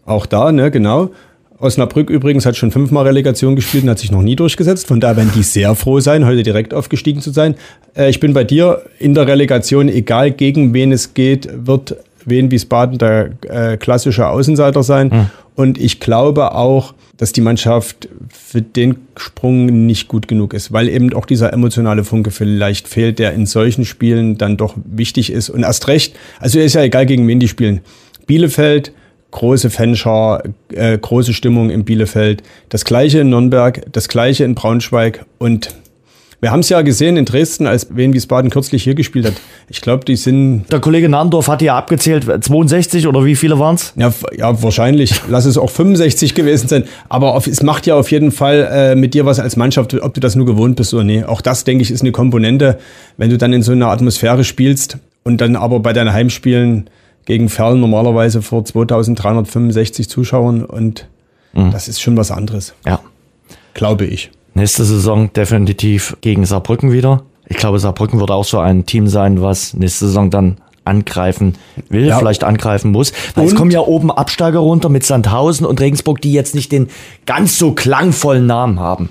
S3: Auch da, ne, genau. Osnabrück übrigens hat schon fünfmal Relegation gespielt und hat sich noch nie durchgesetzt. Von daher werden die sehr froh sein, heute direkt aufgestiegen zu sein. Äh, ich bin bei dir in der Relegation, egal gegen wen es geht, wird Wien Wiesbaden der äh, klassische Außenseiter sein. Mhm. Und ich glaube auch, dass die Mannschaft für den Sprung nicht gut genug ist, weil eben auch dieser emotionale Funke vielleicht fehlt, der in solchen Spielen dann doch wichtig ist. Und erst recht, also ist ja egal, gegen wen die spielen. Bielefeld, große Fanschar, äh, große Stimmung in Bielefeld. Das gleiche in Nürnberg, das gleiche in Braunschweig und wir haben es ja gesehen in Dresden, als Wien Wiesbaden kürzlich hier gespielt hat. Ich glaube, die sind.
S2: Der Kollege Nandorf hat ja abgezählt, 62 oder wie viele waren es?
S3: Ja, ja, wahrscheinlich. Lass es auch 65 gewesen sein. Aber auf, es macht ja auf jeden Fall äh, mit dir was als Mannschaft, ob du das nur gewohnt bist oder nee. Auch das, denke ich, ist eine Komponente, wenn du dann in so einer Atmosphäre spielst und dann aber bei deinen Heimspielen gegen Ferl normalerweise vor 2365 Zuschauern und mhm. das ist schon was anderes.
S2: Ja.
S3: Glaube ich.
S2: Nächste Saison definitiv gegen Saarbrücken wieder. Ich glaube, Saarbrücken wird auch so ein Team sein, was nächste Saison dann angreifen will, ja. vielleicht angreifen muss. Weil und? es kommen ja oben Absteiger runter mit Sandhausen und Regensburg, die jetzt nicht den ganz so klangvollen Namen haben.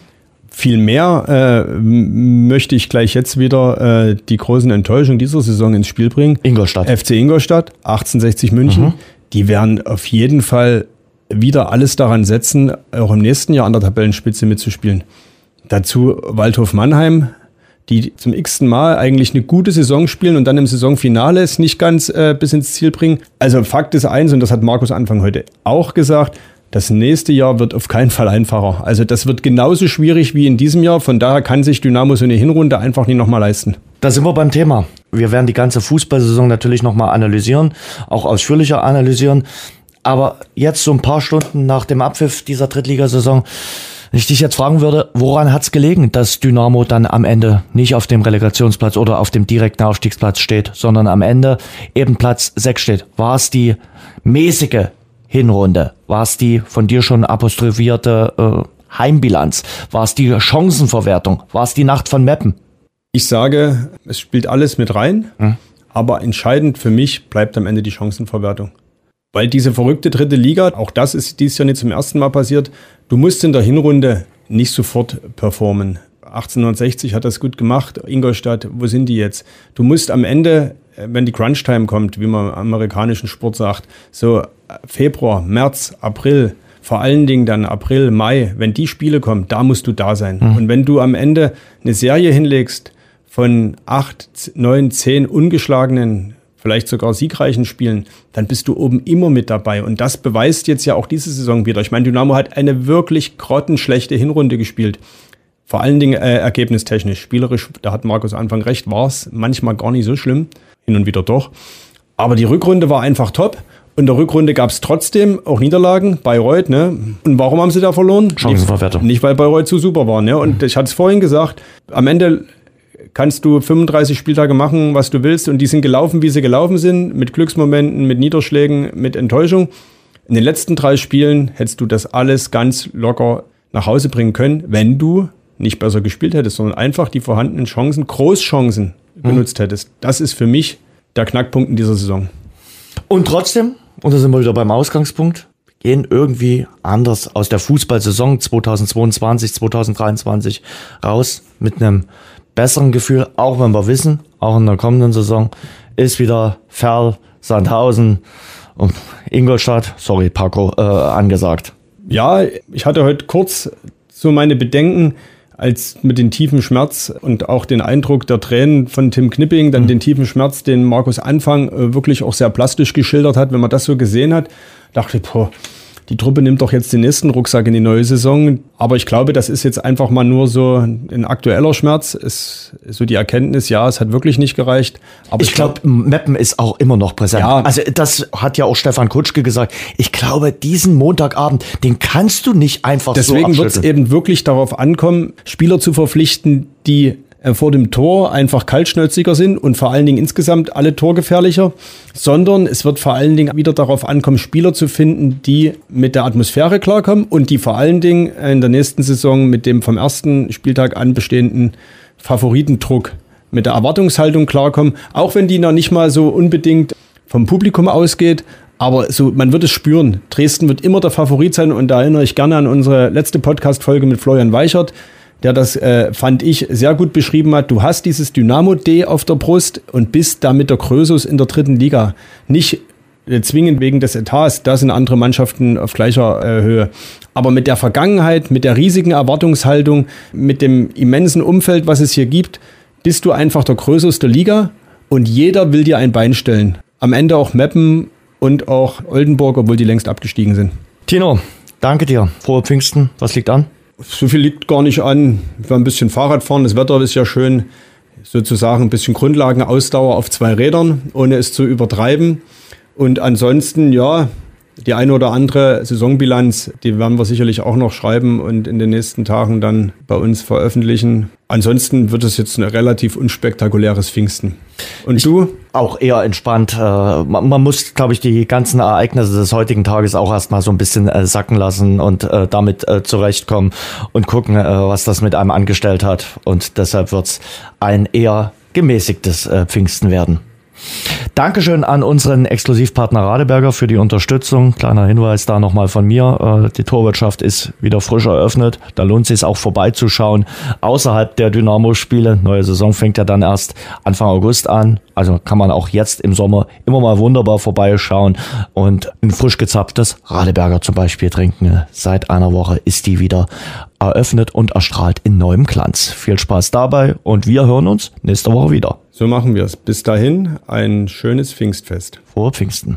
S3: Vielmehr äh, möchte ich gleich jetzt wieder äh, die großen Enttäuschungen dieser Saison ins Spiel bringen.
S2: Ingolstadt.
S3: FC Ingolstadt, 1860 München. Mhm. Die werden auf jeden Fall wieder alles daran setzen, auch im nächsten Jahr an der Tabellenspitze mitzuspielen. Dazu Waldhof Mannheim, die zum x-ten Mal eigentlich eine gute Saison spielen und dann im Saisonfinale es nicht ganz äh, bis ins Ziel bringen. Also Fakt ist eins, und das hat Markus Anfang heute auch gesagt, das nächste Jahr wird auf keinen Fall einfacher. Also das wird genauso schwierig wie in diesem Jahr. Von daher kann sich Dynamo so eine Hinrunde einfach nicht nochmal leisten.
S2: Da sind wir beim Thema. Wir werden die ganze Fußballsaison natürlich nochmal analysieren, auch ausführlicher analysieren. Aber jetzt so ein paar Stunden nach dem Abpfiff dieser Drittligasaison wenn ich dich jetzt fragen würde, woran hat es gelegen, dass Dynamo dann am Ende nicht auf dem Relegationsplatz oder auf dem direkten Aufstiegsplatz steht, sondern am Ende eben Platz 6 steht? War es die mäßige Hinrunde? War es die von dir schon apostrophierte äh, Heimbilanz? War es die Chancenverwertung? War es die Nacht von Meppen?
S3: Ich sage, es spielt alles mit rein, hm. aber entscheidend für mich bleibt am Ende die Chancenverwertung. Weil diese verrückte dritte Liga, auch das ist dieses Jahr nicht zum ersten Mal passiert, du musst in der Hinrunde nicht sofort performen. 1860 hat das gut gemacht. Ingolstadt, wo sind die jetzt? Du musst am Ende, äh, wenn die Crunch-Time kommt, wie man im amerikanischen Sport sagt, so Februar, März, April, vor allen Dingen dann April, Mai, wenn die Spiele kommen, da musst du da sein. Mhm. Und wenn du am Ende eine Serie hinlegst von acht, neun, zehn ungeschlagenen vielleicht sogar siegreichen Spielen, dann bist du oben immer mit dabei. Und das beweist jetzt ja auch diese Saison wieder. Ich meine, Dynamo hat eine wirklich grottenschlechte Hinrunde gespielt. Vor allen Dingen äh, ergebnistechnisch. Spielerisch, da hat Markus Anfang recht, war es manchmal gar nicht so schlimm. Hin und wieder doch. Aber die Rückrunde war einfach top. Und in der Rückrunde gab es trotzdem auch Niederlagen. Bayreuth, ne? Und warum haben sie da verloren?
S2: Chancenverwertung.
S3: Nicht, nicht weil Bayreuth zu super war, ne? Und mhm. ich hatte es vorhin gesagt, am Ende kannst du 35 Spieltage machen, was du willst und die sind gelaufen, wie sie gelaufen sind, mit Glücksmomenten, mit Niederschlägen, mit Enttäuschung. In den letzten drei Spielen hättest du das alles ganz locker nach Hause bringen können, wenn du nicht besser gespielt hättest, sondern einfach die vorhandenen Chancen, Großchancen mhm. genutzt hättest. Das ist für mich der Knackpunkt in dieser Saison.
S2: Und trotzdem, und da sind wir wieder beim Ausgangspunkt, gehen irgendwie anders aus der Fußballsaison 2022, 2023 raus mit einem besseren Gefühl, auch wenn wir wissen, auch in der kommenden Saison ist wieder Ferl, Sandhausen und Ingolstadt, sorry Paco, äh, angesagt.
S3: Ja, ich hatte heute kurz so meine Bedenken, als mit dem tiefen Schmerz und auch den Eindruck der Tränen von Tim Knipping, dann mhm. den tiefen Schmerz, den Markus Anfang äh, wirklich auch sehr plastisch geschildert hat, wenn man das so gesehen hat, dachte ich, boah, die Truppe nimmt doch jetzt den nächsten Rucksack in die neue Saison. Aber ich glaube, das ist jetzt einfach mal nur so ein aktueller Schmerz. Ist so die Erkenntnis, ja, es hat wirklich nicht gereicht.
S2: Aber ich, ich glaube, glaub, Meppen ist auch immer noch präsent. Ja. Also das hat ja auch Stefan Kutschke gesagt. Ich glaube, diesen Montagabend, den kannst du nicht einfach
S3: Deswegen so Deswegen wird es eben wirklich darauf ankommen, Spieler zu verpflichten, die äh, vor dem Tor einfach kaltschnäuziger sind und vor allen Dingen insgesamt alle torgefährlicher, sondern es wird vor allen Dingen wieder darauf ankommen, Spieler zu finden, die mit der Atmosphäre klarkommen und die vor allen Dingen in der nächsten Saison mit dem vom ersten Spieltag an bestehenden Favoritendruck, mit der Erwartungshaltung klarkommen, auch wenn die noch nicht mal so unbedingt vom Publikum ausgeht, aber so, man wird es spüren. Dresden wird immer der Favorit sein und da erinnere ich gerne an unsere letzte Podcast-Folge mit Florian Weichert der das, äh, fand ich, sehr gut beschrieben hat. Du hast dieses Dynamo D auf der Brust und bist damit der Krösus in der dritten Liga. Nicht äh, zwingend wegen des Etats, da sind andere Mannschaften auf gleicher äh, Höhe. Aber mit der Vergangenheit, mit der riesigen Erwartungshaltung, mit dem immensen Umfeld, was es hier gibt, bist du einfach der Krösus der Liga und jeder will dir ein Bein stellen. Am Ende auch Meppen und auch Oldenburg, obwohl die längst abgestiegen sind.
S2: Tino, danke dir. Frohe Pfingsten. Was liegt an?
S3: So viel liegt gar nicht an. Wir ein bisschen Fahrrad fahren, das Wetter ist ja schön. Sozusagen ein bisschen Grundlagenausdauer auf zwei Rädern, ohne es zu übertreiben. Und ansonsten, ja, die eine oder andere Saisonbilanz, die werden wir sicherlich auch noch schreiben und in den nächsten Tagen dann bei uns veröffentlichen. Ansonsten wird es jetzt ein relativ unspektakuläres Pfingsten.
S2: Und ich du? Auch eher entspannt. Äh, man, muss, glaube ich, die ganzen Ereignisse des heutigen Tages auch erstmal so ein bisschen äh, sacken lassen und äh, damit zurechtkommen und gucken, was das mit einem angestellt hat. Und deshalb wird es ein eher gemäßigtes Pfingsten werden. Dankeschön an unseren Exklusivpartner Radeberger für die Unterstützung. Kleiner Hinweis da nochmal von mir. Die Torwirtschaft ist wieder frisch eröffnet. Da lohnt es sich auch vorbeizuschauen. Außerhalb der Dynamo-Spiele. Neue Saison fängt ja dann erst Anfang August an. Also kann man auch jetzt im Sommer immer mal wunderbar vorbeischauen und ein frisch gezapftes Radeberger zum Beispiel trinken. Seit einer Woche ist die wieder eröffnet und erstrahlt in neuem Glanz. Viel Spaß dabei und wir hören uns nächste Woche wieder.
S3: So machen wir es. Bis dahin ein schönes Pfingstfest.
S2: Frohe Pfingsten.